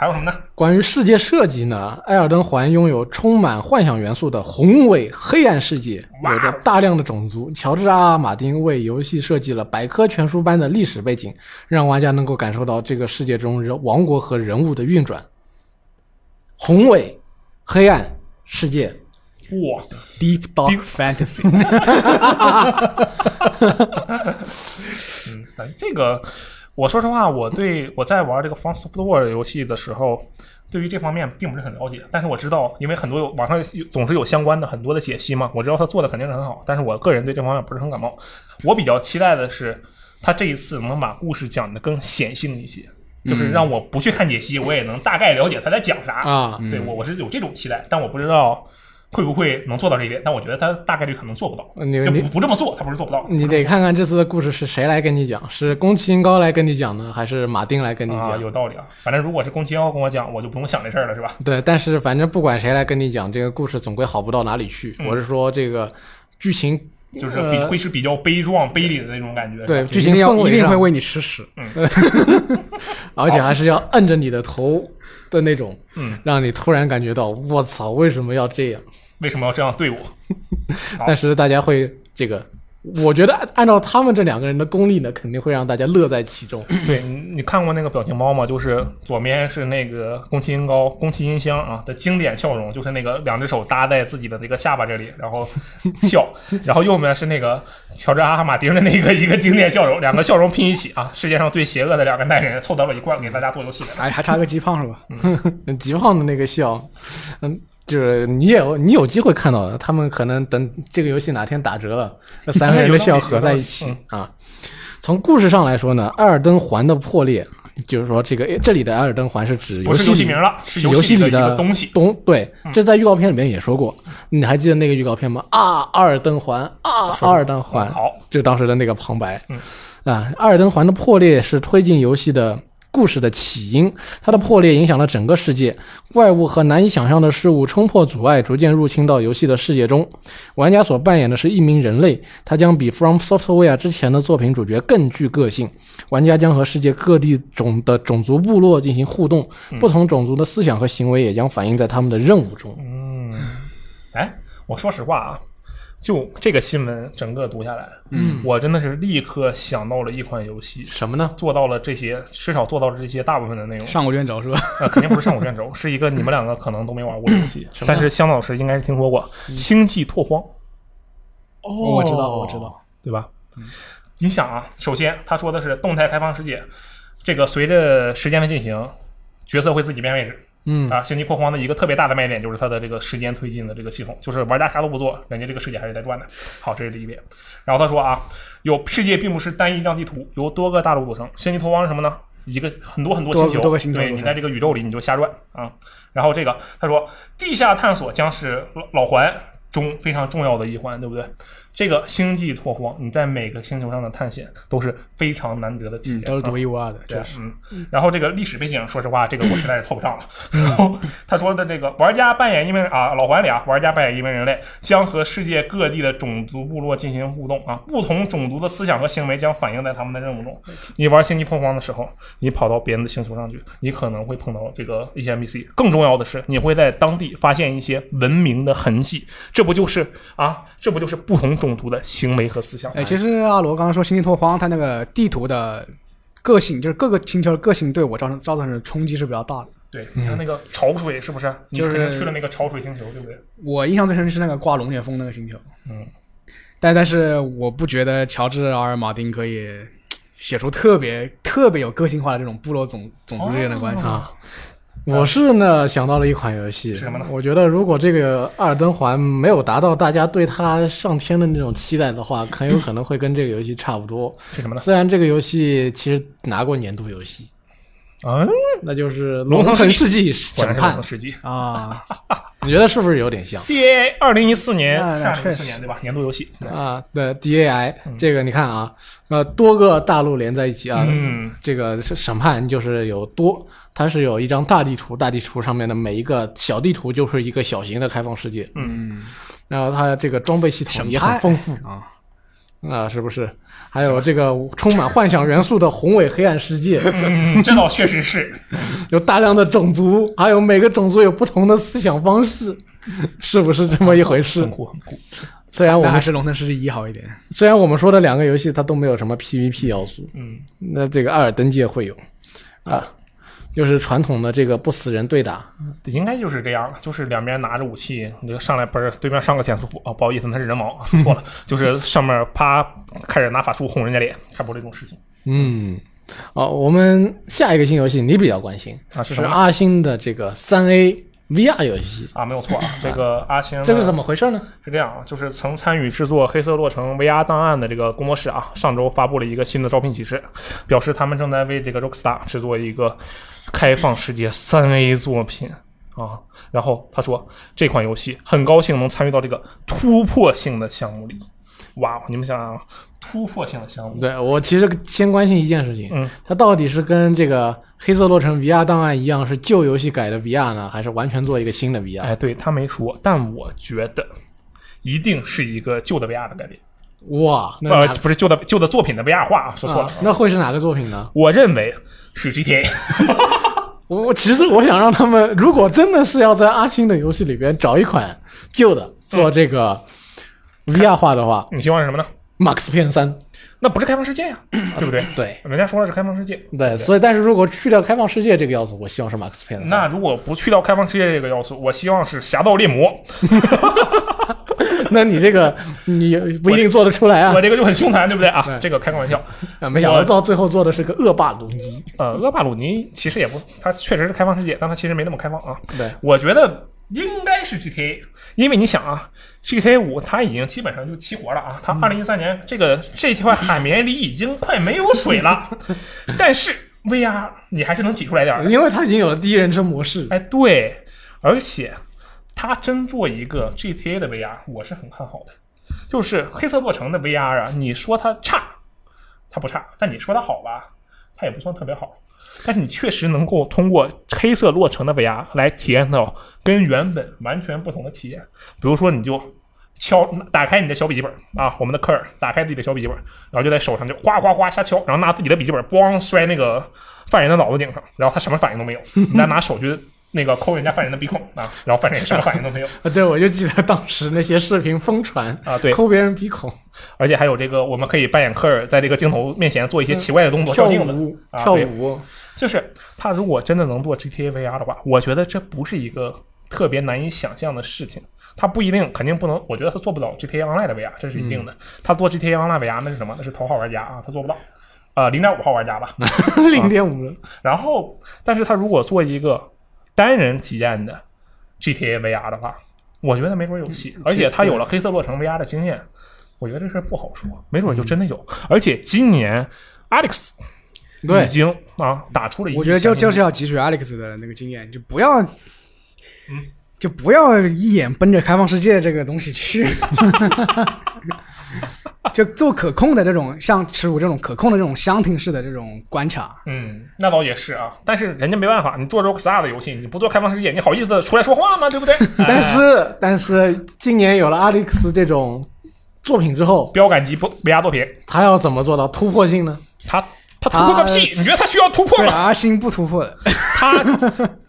还有什么呢？关于世界设计呢，《艾尔登环》拥有充满幻想元素的宏伟黑暗世界，有着大量的种族。乔治 ·R·R. 马丁为游戏设计了百科全书般的历史背景，让玩家能够感受到这个世界中人王国和人物的运转。宏伟、黑暗世界，哇，Deep Dark Fantasy，嗯，反正这个，我说实话，我对我在玩这个 From Software 游戏的时候，对于这方面并不是很了解。但是我知道，因为很多有网上有总是有相关的很多的解析嘛，我知道他做的肯定是很好。但是我个人对这方面不是很感冒。我比较期待的是，他这一次能把故事讲得更显性一些，就是让我不去看解析，我也能大概了解他在讲啥啊对我我是有这种期待，但我不知道。会不会能做到这一点？但我觉得他大概率可能做不到。就你你不不这么做，他不是做不到。你得看看这次的故事是谁来跟你讲，是宫崎英高来跟你讲呢，还是马丁来跟你啊，讲？有道理啊。反正如果是宫崎英高跟我讲，我就不用想这事儿了，是吧？对，但是反正不管谁来跟你讲，这个故事总归好不到哪里去。嗯我是说，这个剧情就是比、呃会是比较悲壮、悲厉的那种感觉。对剧情要氛围上一定会为你吃屎。嗯 而且还是要摁着你的头的那种，嗯，让你突然感觉到我操，为什么要这样？为什么要这样对我？但是大家会这个，我觉得按按照他们这两个人的功力呢，肯定会让大家乐在其中。对你，看过那个表情包吗？就是左边是那个宫崎英高、宫崎英香啊的经典笑容，就是那个两只手搭在自己的这个下巴这里，然后笑，然后右面是那个乔治阿哈马丁的那个一个经典笑容，两个笑容拼一起啊，世界上最邪恶的两个男人凑到了一块，给大家做游戏的。还还差个极胖是吧？嗯极胖的那个笑，嗯。就是你也有你有机会看到的，他们可能等这个游戏哪天打折了，那三个人的笑合在一起 啊。从故事上来说呢，艾尔登环的破裂，就是说这个这里的艾尔登环是指游戏里游戏名了，是游戏里的东西。东对，这在预告片里面也说过，你还记得那个预告片吗？啊，艾尔登环啊，艾尔登环，好，就当时的那个旁白。嗯啊，艾尔登环的破裂是推进游戏的故事的起因，它的破裂影响了整个世界，怪物和难以想象的事物冲破阻碍，逐渐入侵到游戏的世界中。玩家所扮演的是一名人类，他将比 From Software 之前的作品主角更具个性。玩家将和世界各地种的种族部落进行互动，不同种族的思想和行为也将反映在他们的任务中。嗯哎，我说实话啊，就这个新闻整个读下来，嗯，我真的是立刻想到了一款游戏，什么呢？做到了这些，至少做到了这些大部分的内容。上古卷轴是吧？呃，肯定不是上古卷轴，是一个你们两个可能都没玩过的游戏，但是香老师应该是听说过《星际拓荒》，哦我知道，我知道。对吧？你想啊，首先他说的是动态开放世界，这个随着时间的进行，角色会自己变位置。嗯啊，星际拓荒的一个特别大的卖点就是它的这个时间推进的这个系统，就是玩家啥都不做，人家这个世界还是在转的。好，这是第一点。然后他说啊，有世界并不是单一张地图，由多个大陆组成。星际拓荒是什么呢？一个很多很多星球，多多个星球对你在这个宇宙里你就瞎转啊。然后这个他说，地下探索将是老老环中非常重要的一环，对不对？这个星际拓荒，你在每个星球上的探险都是非常难得的体验，嗯，都是独啊一无二的，对确实。，嗯，然后这个历史背景，说实话，这个我实在是凑不上了。然后他说的这个玩家扮演一名啊，老环里啊，玩家扮演一名人类，将和世界各地的种族部落进行互动啊，不同种族的思想和行为将反映在他们的任务中。你玩星际拓荒的时候，你跑到别人的星球上去，你可能会碰到这个一些 NPC。更重要的是，你会在当地发现一些文明的痕迹，这不就是啊，这不就是不同种族的行为和思想吗？哎，其实阿罗刚刚说星际拓荒，它那个地图的个性，就是各个星球的个性对我造成造成的冲击是比较大的。对，你看那个潮水是不是？你就是去了那个潮水星球，对不对？我印象最深是那个挂龙卷风那个星球，嗯，但但是我不觉得乔治阿尔马丁可以写出特别特别有个性化的这种部落种种族之间的关系。啊。我是呢想到了一款游戏，是什么呢我觉得如果这个《阿尔登环》没有达到大家对它上天的那种期待的话，很有可能会跟这个游戏差不多。是什么呢？虽然这个游戏其实拿过年度游戏，嗯，那就是《龙腾世纪审判。啊，你觉得是不是有点像？D A 二零一四年，那那二零一四年对吧？年度游戏。啊，对 DAI 嗯这个你看啊，呃，多个大陆连在一起啊，嗯，这个是审判就是有多，它是有一张大地图，大地图上面的每一个小地图就是一个小型的开放世界，嗯，然后它这个装备系统也很丰富啊，啊，是不是？还有这个充满幻想元素的宏伟黑暗世界，嗯，这倒确实是。有大量的种族，还有每个种族有不同的思想方式，是不是这么一回事很？酷很酷。虽然我们还是龙腾世纪一好一点。虽然我们说的两个游戏它都没有什么 PVP 要素，嗯，那这个《艾尔登界》会有啊，就是传统的这个不死人对打，应该就是这样，就是两边拿着武器，你就上来不是对面上个减速符啊，不好意思，那是人毛，错了，就是上面啪开始拿法术轰人家脸，差不多这种事情嗯，哦，我们下一个新游戏你比较关心，啊，是什么？是阿星的这个三 A VR 游戏，啊，没有错啊，这个阿星呢这个是怎么回事呢？是这样啊，就是曾参与制作《黑色洛城》VR 档案的这个工作室啊，上周发布了一个新的招聘启事，表示他们正在为这个 Rockstar 制作一个开放世界三 A 作品啊。然后他说，这款游戏很高兴能参与到这个突破性的项目里。哇，你们想想啊，突破性的项目，对我其实先关心一件事情，嗯，它到底是跟这个《黑色洛城》VR 档案一样，是旧游戏改的 VR 呢，还是完全做一个新的 VR？哎，对他没说，但我觉得一定是一个旧的 VR 的改编，哇，那呃，不是旧的旧的作品的 VR 化啊，说错了。啊那会是哪个作品呢？我认为是 GTA。我我其实我想让他们，如果真的是要在阿星的游戏里边找一款旧的做这个 VR 化的话，你希望是什么呢？马克思片三，那不是开放世界呀、对不对？对人家说的是开放世界。对，所以但是如果去掉开放世界这个要素，我希望是马克思片三。那如果不去掉开放世界这个要素，我希望是侠盗猎魔，那你这个你不一定做得出来啊我！这个就很凶残，对不对啊对？这个开个玩笑。啊没想到到最后做的是个恶霸鲁尼。呃，恶霸鲁尼其实也不，它确实是开放世界，但它其实没那么开放啊。对，我觉得应该是 GTA，因为你想啊，GTA 五它已经基本上就齐活了啊，它二零一三年这个这块海绵里已经快没有水了，但是 VR 你还是能挤出来点儿。因为它已经有了第一人称模式。哎，对，而且他真做一个 GTA 的 VR，我是很看好的。就是黑色洛城的 VR 啊，你说它差，它不差；但你说它好吧，它也不算特别好。但是你确实能够通过黑色洛城的 VR 来体验到跟原本完全不同的体验。比如说，你就敲打开你的小笔记本啊，我们的科尔打开自己的小笔记本，然后就在手上就哗哗哗瞎敲，然后拿自己的笔记本咣摔那个犯人的脑子顶上，然后他什么反应都没有，你再拿手去那个抠人家犯人的鼻孔啊，然后犯人也什么反应都没有 啊，对，我就记得当时那些视频疯传，啊，对，抠别人鼻孔、而且还有这个，我们可以扮演科尔在这个镜头面前做一些奇怪的动作，跳照镜子。舞、跳舞。就是他如果真的能做 GTA VR 的话，我觉得这不是一个特别难以想象的事情。他不一定，肯定不能，我觉得他做不到 GTA Online 的 VR，这是一定的。他做 GTA Online VR 那是什么？那是头号玩家啊，他做不到。呃，零点五号玩家吧。零点五，然后，但是他如果做一个单人体验的 GTA VR 的话，我觉得没准有戏。而且他有了黑色洛城 VR 的经验，我觉得这事儿不好说，没准就真的有。而且今年 Alex 对已经啊打出了一，我觉得就就是要汲取 Alex 的那个经验，就不要，嗯就不要一眼奔着开放世界这个东西去，就做可控的这种，像耻辱这种可控的这种箱庭式的这种关卡。嗯，那倒也是啊，但是人家没办法，你做 Rockstar 的游戏，你不做开放世界，你好意思出来说话吗？对不对？但哎是但是今年有了阿历克斯这种作品之后，标杆级不 VR 作品，他要怎么做到突破性呢？他他突破个屁！你觉得他需要突破，吗？阿星不突破的，他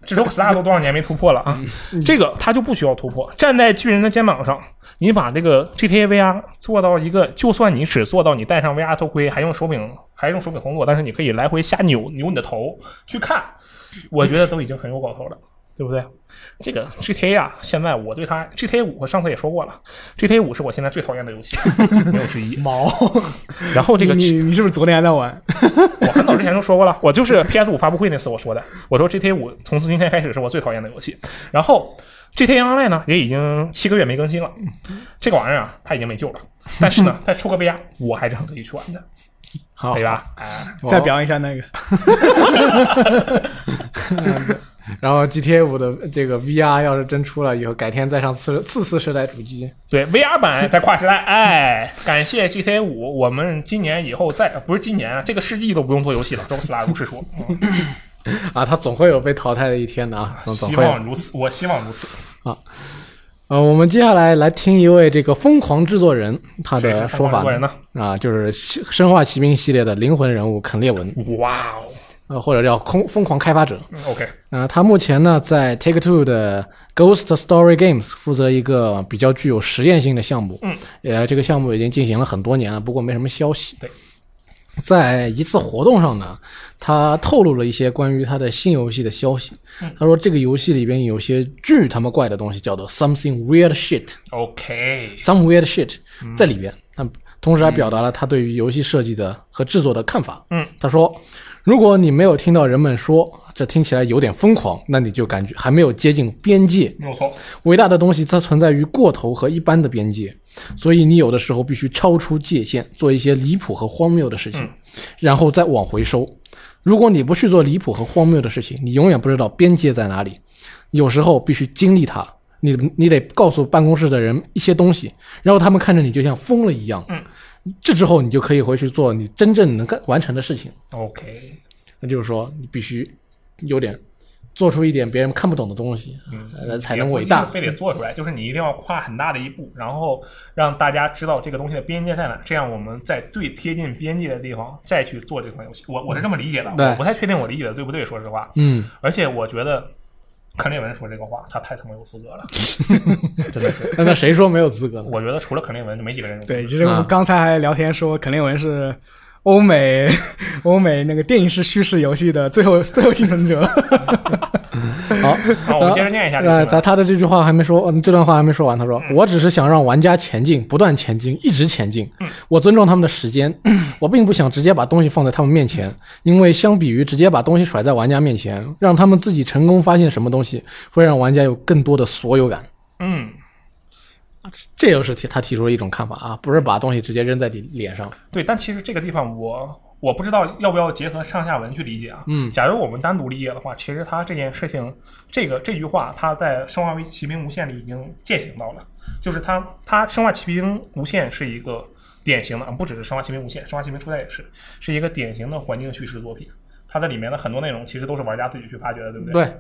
这 Rockstar 都多少年没突破了啊？这个他就不需要突破，站在巨人的肩膀上，你把这个 GTA VR 做到一个，就算你只做到你戴上 VR 头盔，还用手柄还用手柄工作，但是你可以来回瞎扭扭你的头去看，我觉得都已经很有搞头了。对不对？这个 GTA 啊，现在我对它 GTA 五，我上次也说过了，GTA 五是我现在最讨厌的游戏，没有之一。毛。然后这个你你你是不是昨天还在玩？我很早之前就说过了，我就是 PS 五发布会那次我说的，我说 GTA 五从今天开始是我最讨厌的游戏。然后 GTA Online 呢也已经七个月没更新了，这个玩意儿啊它已经没救了。但是呢，再出个 VR，我还是很乐意去玩的，好对吧？哎，再表演一下那个，然后 GTA 五的这个 VR 要是真出了以后，改天再上次次次世代主机，对 VR 版在跨时代，哎，感谢 GTA 五，我们今年以后再不是今年啊，这个世纪都不用做游戏了，周斯拉如是说，嗯啊，他总会有被淘汰的一天的啊，总总希。望如此，我希望如此。呃，我们接下来来听一位这个疯狂制作人他的说法？啊，就是《生化奇兵》系列的灵魂人物肯列文，哇哦呃，或者叫空疯狂开发者。嗯，OK，呃，他目前呢在 Take Two 的 Ghost Story Games 负责一个比较具有实验性的项目。嗯，呃，这个项目已经进行了很多年了，不过没什么消息。对，在一次活动上呢，他透露了一些关于他的新游戏的消息。嗯他说这个游戏里边有些巨他妈怪的东西，叫做 something weird shit。OK，some weird shit 嗯在里边。那、同时还表达了他对于游戏设计的和制作的看法。嗯，他说，如果你没有听到人们说这听起来有点疯狂，那你就感觉还没有接近边界。没有错。伟大的东西它存在于过头和一般的边界，所以你有的时候必须超出界限，做一些离谱和荒谬的事情，然后再往回收。如果你不去做离谱和荒谬的事情，你永远不知道边界在哪里。有时候必须经历它，你你得告诉办公室的人一些东西，然后他们看着你就像疯了一样。嗯，这之后你就可以回去做你真正能干完成的事情。OK，那就是说，你必须有点做出一点别人看不懂的东西，嗯，才能伟大。非得做出来，就是你一定要跨很大的一步，然后让大家知道这个东西的边界在哪，这样我们在最贴近边界的地方再去做这款游戏。我我是这么理解的，对我不太确定我理解的对不对，说实话。嗯，而且我觉得肯列文说这个话，他太他妈有资格了，真的是。那那谁说没有资格呢？我觉得除了肯列文，就没几个人有资格。对，就是我啊们刚才还聊天说，肯列文是欧美 欧美那个电影式叙事游戏的最后 最后幸存者。好，好，我们接着念一下这个呃，他他的这句话还没说，嗯，这段话还没说完。他说：“我只是想让玩家前进，不断前进，一直前进。我尊重他们的时间，我并不想直接把东西放在他们面前，因为相比于直接把东西甩在玩家面前，让他们自己成功发现什么东西，会让玩家有更多的所有感。嗯，这又是提他提出了一种看法啊，不是把东西直接扔在你脸上。对，但其实这个地方我我不知道要不要结合上下文去理解啊。嗯假如我们单独理解的话，其实他这件事情，这个这句话，他在《生化危奇兵无限》里已经践行到了，就是他他《生化奇兵无限》是一个典型的，不只是《生化奇兵无限》，《生化奇兵初代》也是，是一个典型的环境叙事作品。它的里面的很多内容其实都是玩家自己去发掘的，对不对？对，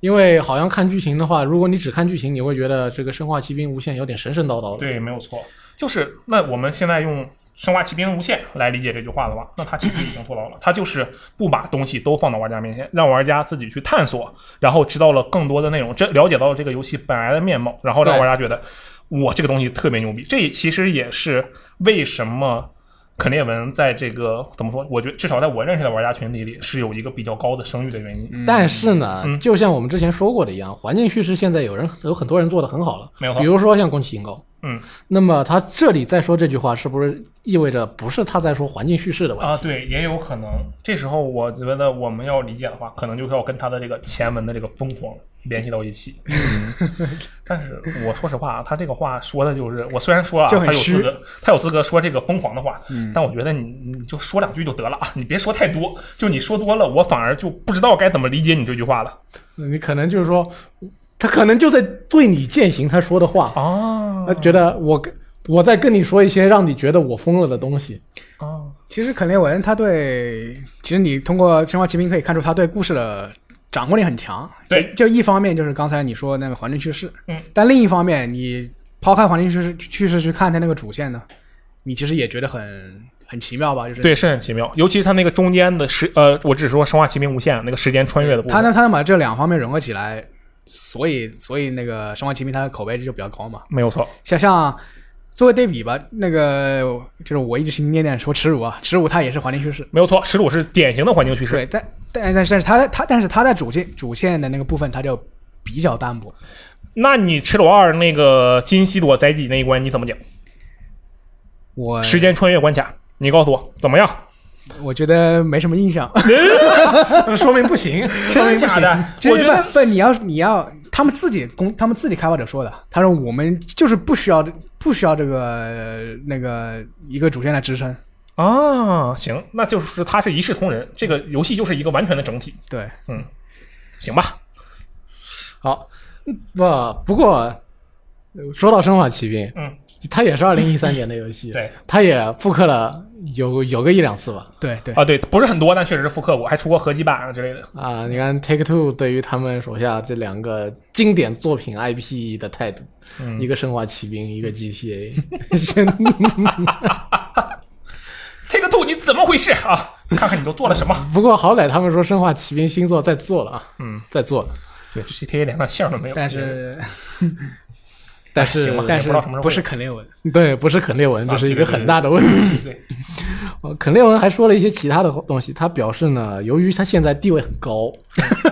因为好像看剧情的话，如果你只看剧情，你会觉得这个《生化奇兵无限》有点神神叨叨的。对，没有错。就是那我们现在用《生化奇兵无限》来理解这句话的话，那它其实已经做到了。它就是不把东西都放到玩家面前，让玩家自己去探索，然后知道了更多的内容，这了解到了这个游戏本来的面貌，然后让玩家觉得哇，这个东西特别牛逼。这其实也是为什么。肯列文在这个怎么说？我觉得至少在我认识的玩家群体里是有一个比较高的声誉的原因。但是呢，嗯就像我们之前说过的一样，环境叙事现在有人有很多人做的很好了，没有错比如说像宫崎英高。嗯那么他这里再说这句话，是不是意味着不是他在说环境叙事的问题？啊，对，也有可能。这时候我觉得我们要理解的话，可能就是要跟他的这个前文的这个疯狂联系到一起。嗯，但是我说实话啊，他这个话说的就是，我虽然说啊，他有资格，他有资格说这个疯狂的话，但我觉得你你就说两句就得了啊，你别说太多，就你说多了，我反而就不知道该怎么理解你这句话了。你可能就是说，他可能就在对你践行他说的话，啊他觉得我我在跟你说一些让你觉得我疯了的东西。啊，其实肯列文他对，其实你通过《生化奇兵》可以看出他对故事的掌控力很强。对。就，就一方面就是刚才你说那个环境叙事，嗯，但另一方面你抛开环境叙事叙事去看他那个主线呢，你其实也觉得很很奇妙吧？就是。对，是很奇妙，尤其是他那个中间的时，呃，我只是说《生化奇兵：无限》那个时间穿越的部分，他能他能把这两方面融合起来，所以所以那个《生化奇兵》它的口碑就比较高嘛。没有错，像像作为对比吧，那个就是我一直心念念说耻辱啊，耻辱它也是环境叙事，没有错，耻辱是典型的环境叙事，对，但但但是它它但是它在主线主线的那个部分它就比较淡薄。那你赤裸二那个金西朵宅邸那一关你怎么讲？我时间穿越关卡，你告诉我怎么样？我觉得没什么印象，说明不行，说明不行。我觉得不不，你要你要他们自己公他们自己开发者说的，他说我们就是不需要不需要这个呃那个一个主线来支撑，啊，行，那就是它是一视同仁，这个游戏就是一个完全的整体，对，嗯行吧？好，不不过呃说到《生化奇兵》，嗯，它也是二零一三年的游戏，对，它也复刻了有有个一两次吧。对对，啊，对，不是很多，但确实是复刻过，还出过合集版啊之类的。啊，你看 Take Two 对于他们手下这两个经典作品 IP 的态度，嗯一个生化奇兵，一个 GTA，现 Take Two，你怎么回事啊？看看你都做了什么？不过好歹他们说生化奇兵新作在做了啊，嗯，在做了，对，GTA 连个线都没有。但是但是但是不是肯列文，对，不是肯列文，这是一个很大的问题。对，呃肯列文还说了一些其他的东西，他表示呢，由于他现在地位很高，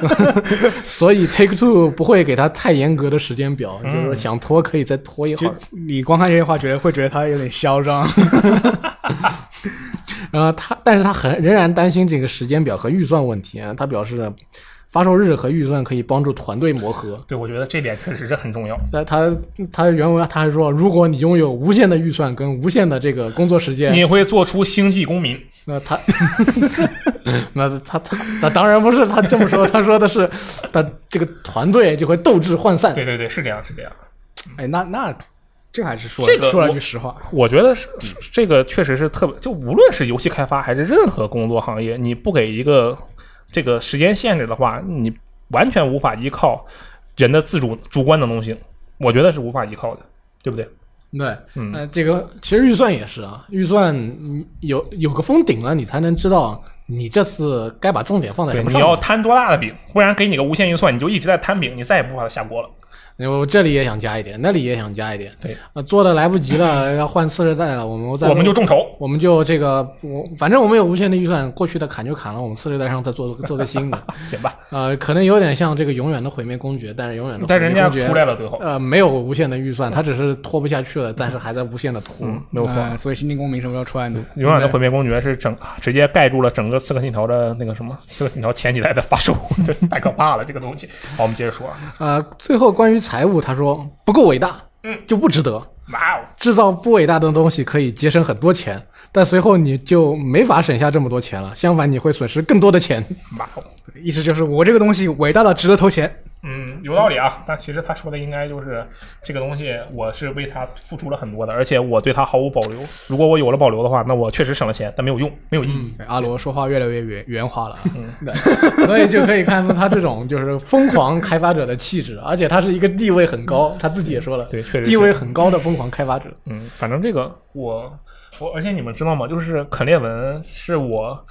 所以 Take Two 不会给他太严格的时间表，嗯就是说想拖可以再拖一会儿。你光看这些话，觉得会觉得他有点嚣张。然后他，但是他很仍然担心这个时间表和预算问题啊。他表示，发售日和预算可以帮助团队磨合。对，我觉得这点确实是很重要。那他他原文他还说，如果你拥有无限的预算跟无限的这个工作时间，你会做出星际公民，那他，那他他他当然不是他这么说，他说的是，他这个团队就会斗志涣散。对对对，是这样，是这样。哎，那那这还是说这个说了我句实话，我觉得是是这个确实是特别，就无论是游戏开发还是任何工作行业，你不给一个这个时间限制的话，你完全无法依靠人的自主主观能动性，我觉得是无法依靠的，对不对？对，嗯呃，这个其实预算也是啊，预算你有有个封顶了，你才能知道你这次该把重点放在，什么上。你要摊多大的饼，不然给你个无限预算，你就一直在摊饼，你再也不把它下锅了。我这里也想加一点，那里也想加一点。对，呃，做的来不及了，要换次世代了，我们再我们就众筹，我们就这个，我反正我们有无限的预算，过去的砍就砍了，我们次世代上再做做个新的。行吧？呃，可能有点像这个永远的毁灭公爵，但是永远的但人家毁灭公爵出来了，最后，呃，没有无限的预算，他只是拖不下去了，但是还在无限的拖。嗯，没有错。呃所以《星际公民》什么时候出来呢？永远的毁灭公爵是整直接盖住了整个《刺客信条》的那个什么，《刺客信条》前几代的发售，太可怕了，这个东西。好，我们接着说啊。呃，最后关于财务，他说不够伟大，嗯，就不值得。哇哦，制造不伟大的东西可以节省很多钱，但随后你就没法省下这么多钱了，相反你会损失更多的钱。哇哦，意思就是我这个东西伟大的值得投钱。嗯，有道理啊。但其实他说的应该就是这个东西，我是为他付出了很多的，而且我对他毫无保留。如果我有了保留的话，那我确实省了钱，但没有用，没有意义。对阿罗说话越来越圆圆滑了。嗯，对所以就可以看出他这种就是疯狂开发者的气质，而且他是一个地位很高，他自己也说了，对，确实地位很高的疯狂开发者。嗯，反正这个我我，而且你们知道吗？就是肯列文是我。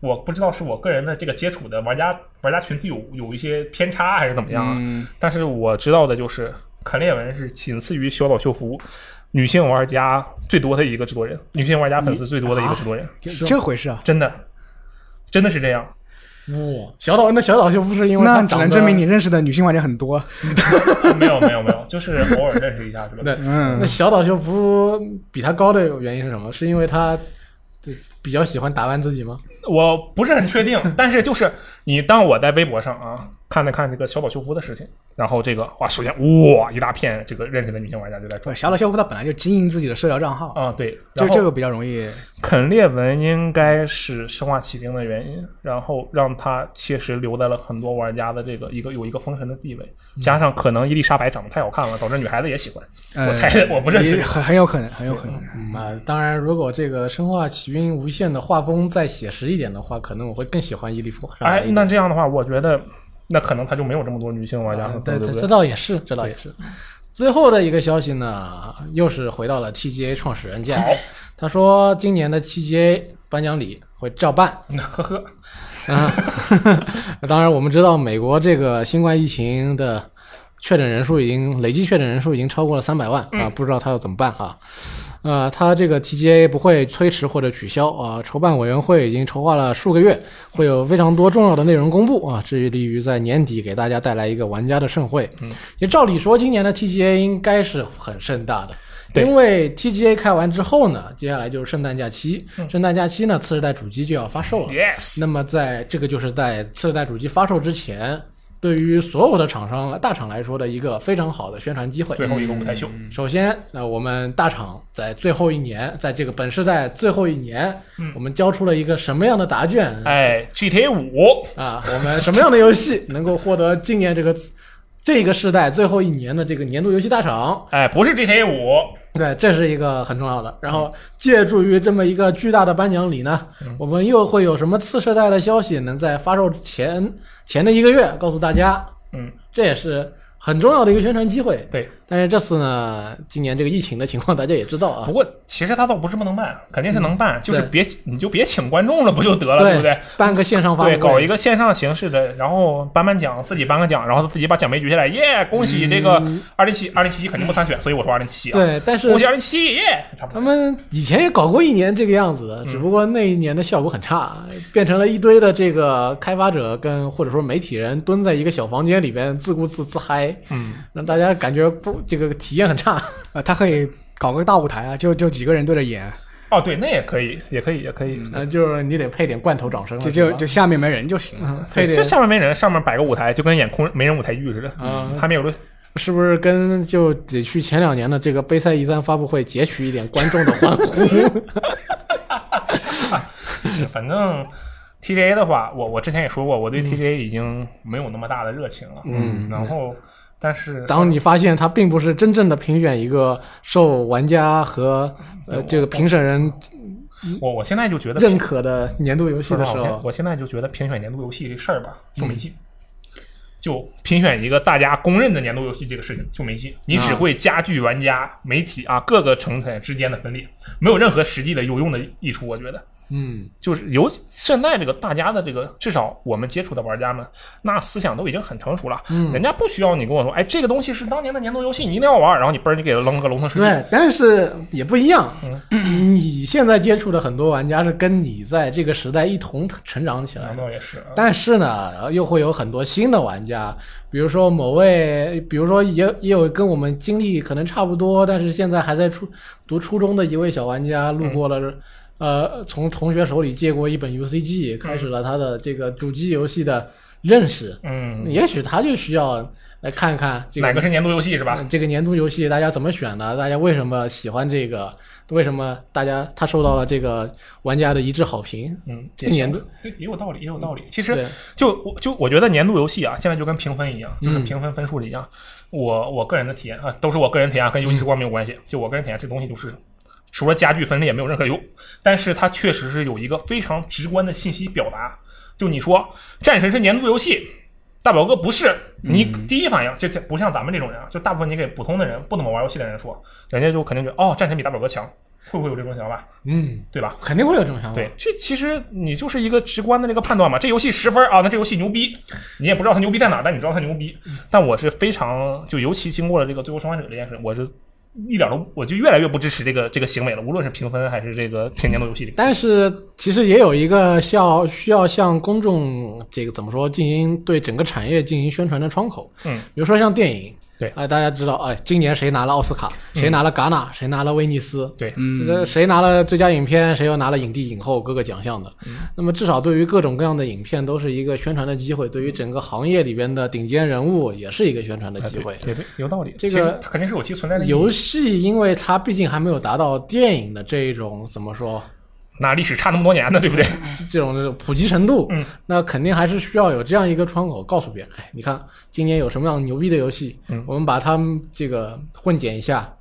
我不知道是我个人的这个接触的玩家玩家群体有有一些偏差还是怎么样啊？嗯，但是我知道的就是肯列文是仅次于小岛秀夫女性玩家最多的一个制作人，女性玩家粉丝最多的一个制作人，这这回事啊？真的，真的是这样。哇，小岛那小岛秀夫是因为那只能证明你认识的女性玩家很多。没有没有没有，就是偶尔认识一下是吧。对，嗯那小岛秀夫比他高的原因是什么？是因为他对比较喜欢打扮自己吗？我不是很确定，但是就是你当我在微博上啊看了看这个小岛秀夫的事情，然后这个哇，首先哇一大片这个认识的女性玩家就在，转小岛秀夫他本来就经营自己的社交账号，啊，对，然后就这个比较容易。肯列文应该是生化奇兵的原因，然后让他确实留在了很多玩家的这个一个有一个封神的地位，加上可能伊丽莎白长得太好看了，导致女孩子也喜欢。呃我猜我不是很很很有可能，很有可能。嗯啊，当然，如果这个《生化奇兵：无限》的画风再写实一点的话，可能我会更喜欢伊利夫。哎，那这样的话，我觉得那可能他就没有这么多女性玩家了，啊对对对这？倒也是，这倒也是。最后的一个消息呢，又是回到了 TGA 创始人 Jeff，他说今年的 TGA 颁奖礼会照办。呵呵，啊，当然我们知道美国这个新冠疫情的确诊人数已经累计确诊人数已经超过了三百万啊，不知道他要怎么办啊？呃，它这个 TGA 不会推迟或者取消啊，筹办委员会已经筹划了数个月，会有非常多重要的内容公布啊，致力于在年底给大家带来一个玩家的盛会。嗯，也照理说，今年的 TGA 应该是很盛大的。因为 TGA 开完之后呢，接下来就是圣诞假期。圣诞假期呢，次世代主机就要发售了。Yes，那么在这个就是在次世代主机发售之前，对于所有的厂商大厂来说的一个非常好的宣传机会。最后一个舞台秀，首先，那我们大厂在最后一年，在这个本世代最后一年，我们交出了一个什么样的答卷？哎，GTA 五，啊，我们什么样的游戏能够获得今年这个这个世代最后一年的这个年度游戏大赏？哎，不是 GTA 五，对，这是一个很重要的。然后，借助于这么一个巨大的颁奖礼呢，我们又会有什么次世代的消息能在发售前前的一个月告诉大家？嗯，这也是很重要的一个宣传机会。对。但是这次呢，今年这个疫情的情况大家也知道啊不，过其实他倒不是不能办，肯定是能办，就是别 你就别请观众了，不就得了，对不对？办个线上发布对，搞一个线上形式的，然后颁颁奖，自己颁个奖，然后自己把奖杯举起来，耶！恭喜这个二零七二零七七肯定不参选，所以我说二零七对，但是恭喜二零七耶！差不他。们以前也搞过一年这个样子的，只不过那一年的效果很差，变成了一堆的这个开发者跟或者说媒体人蹲在一个小房间里边自顾自自嗨，嗯，让大家感觉不这个体验很差。呃，他可以搞个大舞台啊，就就几个人对着演，哦，对，那也可以，也可以，也可以。嗯，就是你得配点罐头掌声，就就就下面没人就行了。嗯配对，点就下面没人，上面摆个舞台，就跟演空没人舞台剧似的。嗯他没有论。是不是跟就得去前两年的这个杯赛一三发布会截取一点观众的欢呼？是，反正 TGA 的话，我我之前也说过，我对 TGA 已经没有那么大的热情了。嗯然后，但是当你发现它并不是真正的评选一个受玩家和呃这个评审人我我现在就觉得认可的年度游戏的时候，我现在就觉得评选年度游戏这事儿吧，就没劲。就评选一个大家公认的年度游戏这个事情就没劲，你只会加剧玩家、媒体啊各个层层之间的分裂，没有任何实际的有用的益处。我觉得，嗯，就是由现在这个大家的这个，至少我们接触的玩家们，那思想都已经很成熟了。嗯人家不需要你跟我说，哎，这个东西是当年的年度游戏，你一定要玩，然后你嘣儿你给他扔个龙腾世界。对，但是也不一样。嗯你现在接触的很多玩家是跟你在这个时代一同成长起来难的，道也是啊？但是呢，又会有很多新的玩家，比如说某位，比如说也也有跟我们经历可能差不多，但是现在还在初读初中的一位小玩家，路过了，呃，从同学手里借过一本 UCG，开始了他的这个主机游戏的认识。嗯，也许他就需要来看看这个哪个是年度游戏是吧？呃这个年度游戏大家怎么选的？大家为什么喜欢这个？为什么大家他受到了这个玩家的一致好评？嗯，这个年度对也有道理，也有道理。其实就我就我觉得年度游戏啊，现在就跟评分一样，就跟嗯评分分数的一样。我我个人的体验啊，都是我个人体验啊，跟游戏时光没有关系。就我个人体验，这东西就是除了家具分裂没有任何用，但是它确实是有一个非常直观的信息表达。就你说战神是年度游戏，大表哥不是，你第一反应这这不像咱们这种人啊，就大部分你给普通的人不怎么玩游戏的人说，人家就肯定觉得哦，战神比大表哥强，会不会有这种想法？嗯，对吧？肯定会有这种想法。对，这其实你就是一个直观的这个判断嘛。这游戏十分啊，那这游戏牛逼，你也不知道它牛逼在哪，但你知道它牛逼。但我是非常就尤其经过了这个《最后生还者》这件事，我是一点都我就越来越不支持这个这个行为了，无论是评分还是这个评年度游戏这个。但是其实也有一个需要需要向公众这个怎么说进行对整个产业进行宣传的窗口。嗯，比如说像电影，对哎，大家知道，哎，今年谁拿了奥斯卡？谁拿了戛纳？谁拿了威尼斯？对，嗯，这谁拿了最佳影片，谁又拿了影帝、影后各个奖项的。嗯那么至少对于各种各样的影片都是一个宣传的机会，对于整个行业里边的顶尖人物也是一个宣传的哎机会。对对对，有道理。这个它肯定是有其存在的游戏，因为它毕竟还没有达到电影的这一种怎么说，那历史差那么多年呢，对不对？这种这种普及程度，嗯，那肯定还是需要有这样一个窗口，告诉别人，哎，你看今年有什么样牛逼的游戏，嗯我们把它们这个混剪一下，呃，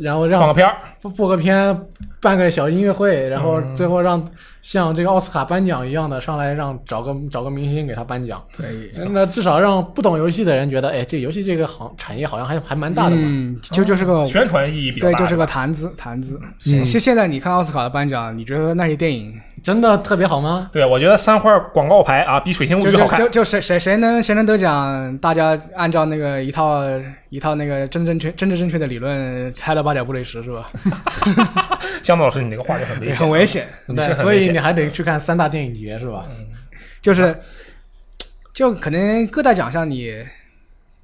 然后让放个片儿，播个片，办个小音乐会，然后嗯最后让像这个奥斯卡颁奖一样的上来让找个找个明星给他颁奖，对，那至少让不懂游戏的人觉得，哎，这游戏这个行产业好像还还蛮大的嘛。嗯，就就是个宣传意义比较对，就是个吧谈资谈资。嗯现现在你看奥斯卡的颁奖，你觉得那些电影真的特别好吗？对，我觉得三块广告牌啊，比《水星物语》好看就就就。就谁谁谁能谁能得奖，大家按照那个一套一套那个真正确真正正确的理论猜了八角不雷十是吧？香子老师，你这个话就很危险，很危险。对，所以你还得去看三大电影节是吧？嗯就是就可能各大奖项你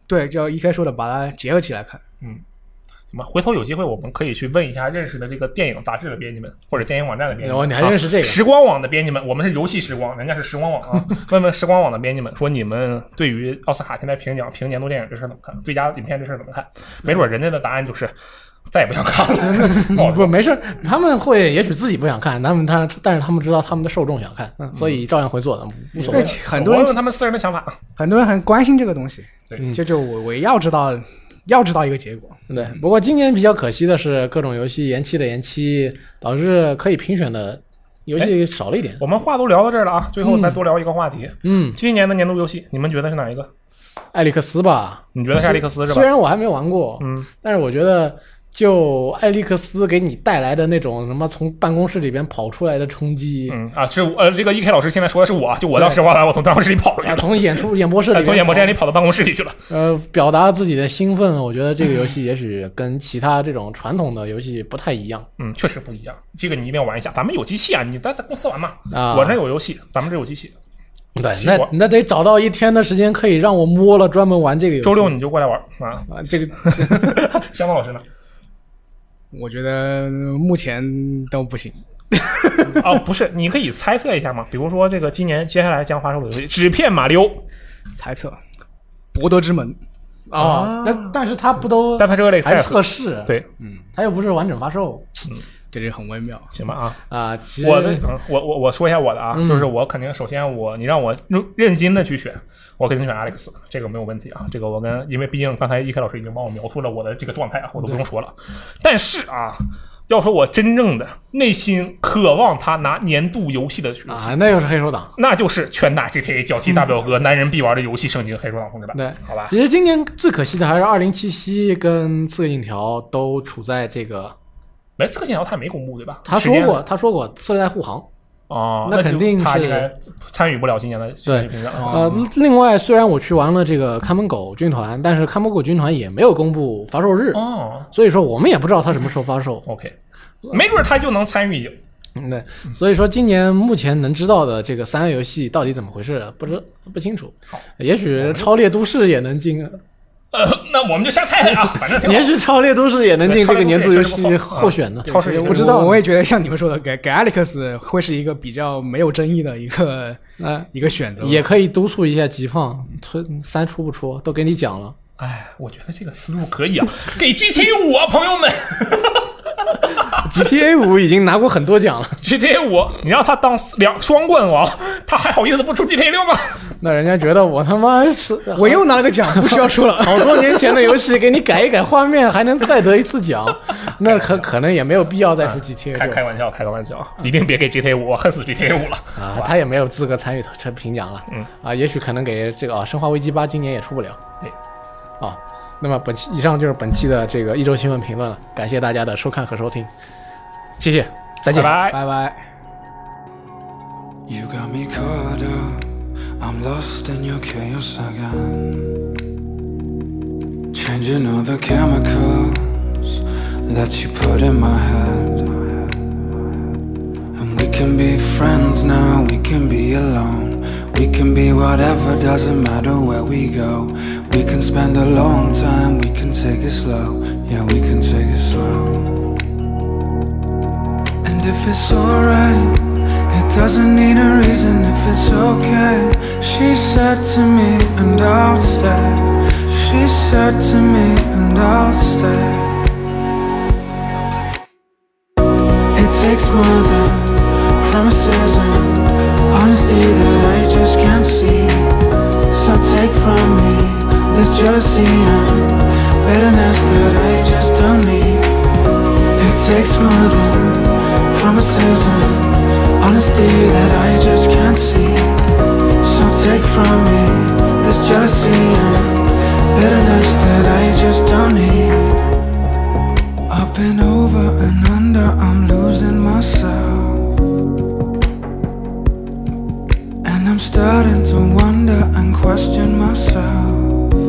对，就一开说的把它结合起来看。嗯什么？回头有机会我们可以去问一下认识的这个电影杂志的编辑们，或者电影网站的编辑们。哦你还认识这个啊时光网的编辑们？我们是游戏时光，人家是时光网啊。问问时光网的编辑们，说你们对于奥斯卡现在评奖评年度电影这事儿怎么看？最佳影片这事儿怎么看？没准人家的答案就是再也不想看了。不没事，他们会也许自己不想看，他们他但是他们知道他们的受众想看，嗯，所以照样会做的，无所谓。，很多人我问问他们私人的想法。很多人很关心这个东西。对这就就我我要知道要知道一个结果。对，不过今年比较可惜的是，各种游戏延期的延期，导致可以评选的游戏少了一点。我们话都聊到这儿了啊，最后再多聊一个话题。嗯，今年的年度游戏，你们觉得是哪一个？艾利克斯吧，你觉得是艾利克斯是吧虽？然我还没玩过，嗯，但是我觉得就艾利克斯给你带来的那种什么从办公室里边跑出来的冲击，嗯啊，是呃，这个 E K 老师现在说的是我，就我当时玩完，我从办公室里跑出来啊，从演出 演播室里从演播间里跑到办公室里去了。呃，表达自己的兴奋，我觉得这个游戏也许跟其他这种传统的游戏不太一样嗯，确实不一样，这个你一定要玩一下。咱们有机器啊，你在在公司玩嘛？啊。我那有游戏，咱们这有机器。对，那那得找到一天的时间可以让我摸了专门玩这个游戏。周六你就过来玩啊。啊，这个 香港老师呢？我觉得目前都不行。哦，不是，你可以猜测一下嘛？比如说这个今年接下来将发售的游戏《纸片马里奥》，猜测，博德之门，哦，但但是它不都但它这个类赛测试，对，嗯它又不是完整发售这是很微妙。行吧啊。啊。其实我的，嗯我我我说一下我的啊，嗯就是我肯定首先我你让我认认真的去选，我肯定选 Alex，这个没有问题啊。这个我跟因为毕竟刚才一开老师已经帮我描述了我的这个状态啊，我都不用说了。但是啊，要说我真正的内心渴望他拿年度游戏的啊，那又是黑手党。那就是拳打 GTA 脚踢大表哥，男人必玩的游戏圣经《黑手党同志们》。对，好吧，其实今年最可惜的还是二零七七跟刺客信条都处在这个，没刺客信条他也没公布对吧？他说过，他说过次世代护航。哦，那肯定是应该参与不了今年的对。呃，另外虽然我去玩了这个看门狗军团，但是看门狗军团也没有公布发售日，哦所以说我们也不知道它什么时候发售。OK，没准他就能参与一个。嗯，对，所以说今年目前能知道的这个三 A 游戏到底怎么回事，不知不清楚。也许超猎都市也能进，呃，那我们就瞎猜猜啊，反正挺好也许超猎都市也能进这个年度游戏候选呢。超市也不知道，我我也觉得像你们说的，给给 Alex 会是一个比较没有争议的一个 呃一个选择。也可以督促一下极胖，出三出不出都给你讲了。哎，我觉得这个思路可以啊，给 GTA 五啊，朋友们 GTA 五已经拿过很多奖了，，GTA 五，你让他当两双冠王，他还好意思不出 GTA 六吗？那人家觉得我他妈是我又拿了个奖，不需要说了。好多年前的游戏，给你改一改画面，还能再得一次奖，那可可能也没有必要再出 GTA 六开开玩笑，开个玩笑，一定别给 GTA 五，我恨死 GTA 五了。啊，他也没有资格参与这评奖了。嗯啊，也许可能给这个啊，《生化危机八》今年也出不了。对，啊，那么本期以上就是本期的这个一周新闻评论了，感谢大家的收看和收听，谢谢，再见。拜拜。拜拜。You got me caught up. I'm lost in your chaos again. Changing all the chemicals that you put in my head. And we can be friends now, we can be alone. We can be whatever, doesn't matter where we go. We can spend a long time, we can take it slow. Yeah, we can take it slow. And if it's alright, it doesn't need a reason if it's okay. She said to me, and I'll stay. She said to me, and I'll stay. It takes more than promises and honesty that I just can't see. So take from me this jealousy and bitterness that I just don't need. It takes more than promises and honesty that I just can't see. So take from me this jealousy and bitterness that I just don't need. I've been over and under, I'm losing myself. And I'm starting to wonder and question myself.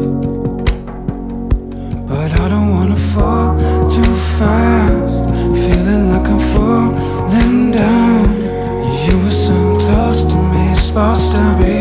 lost and be.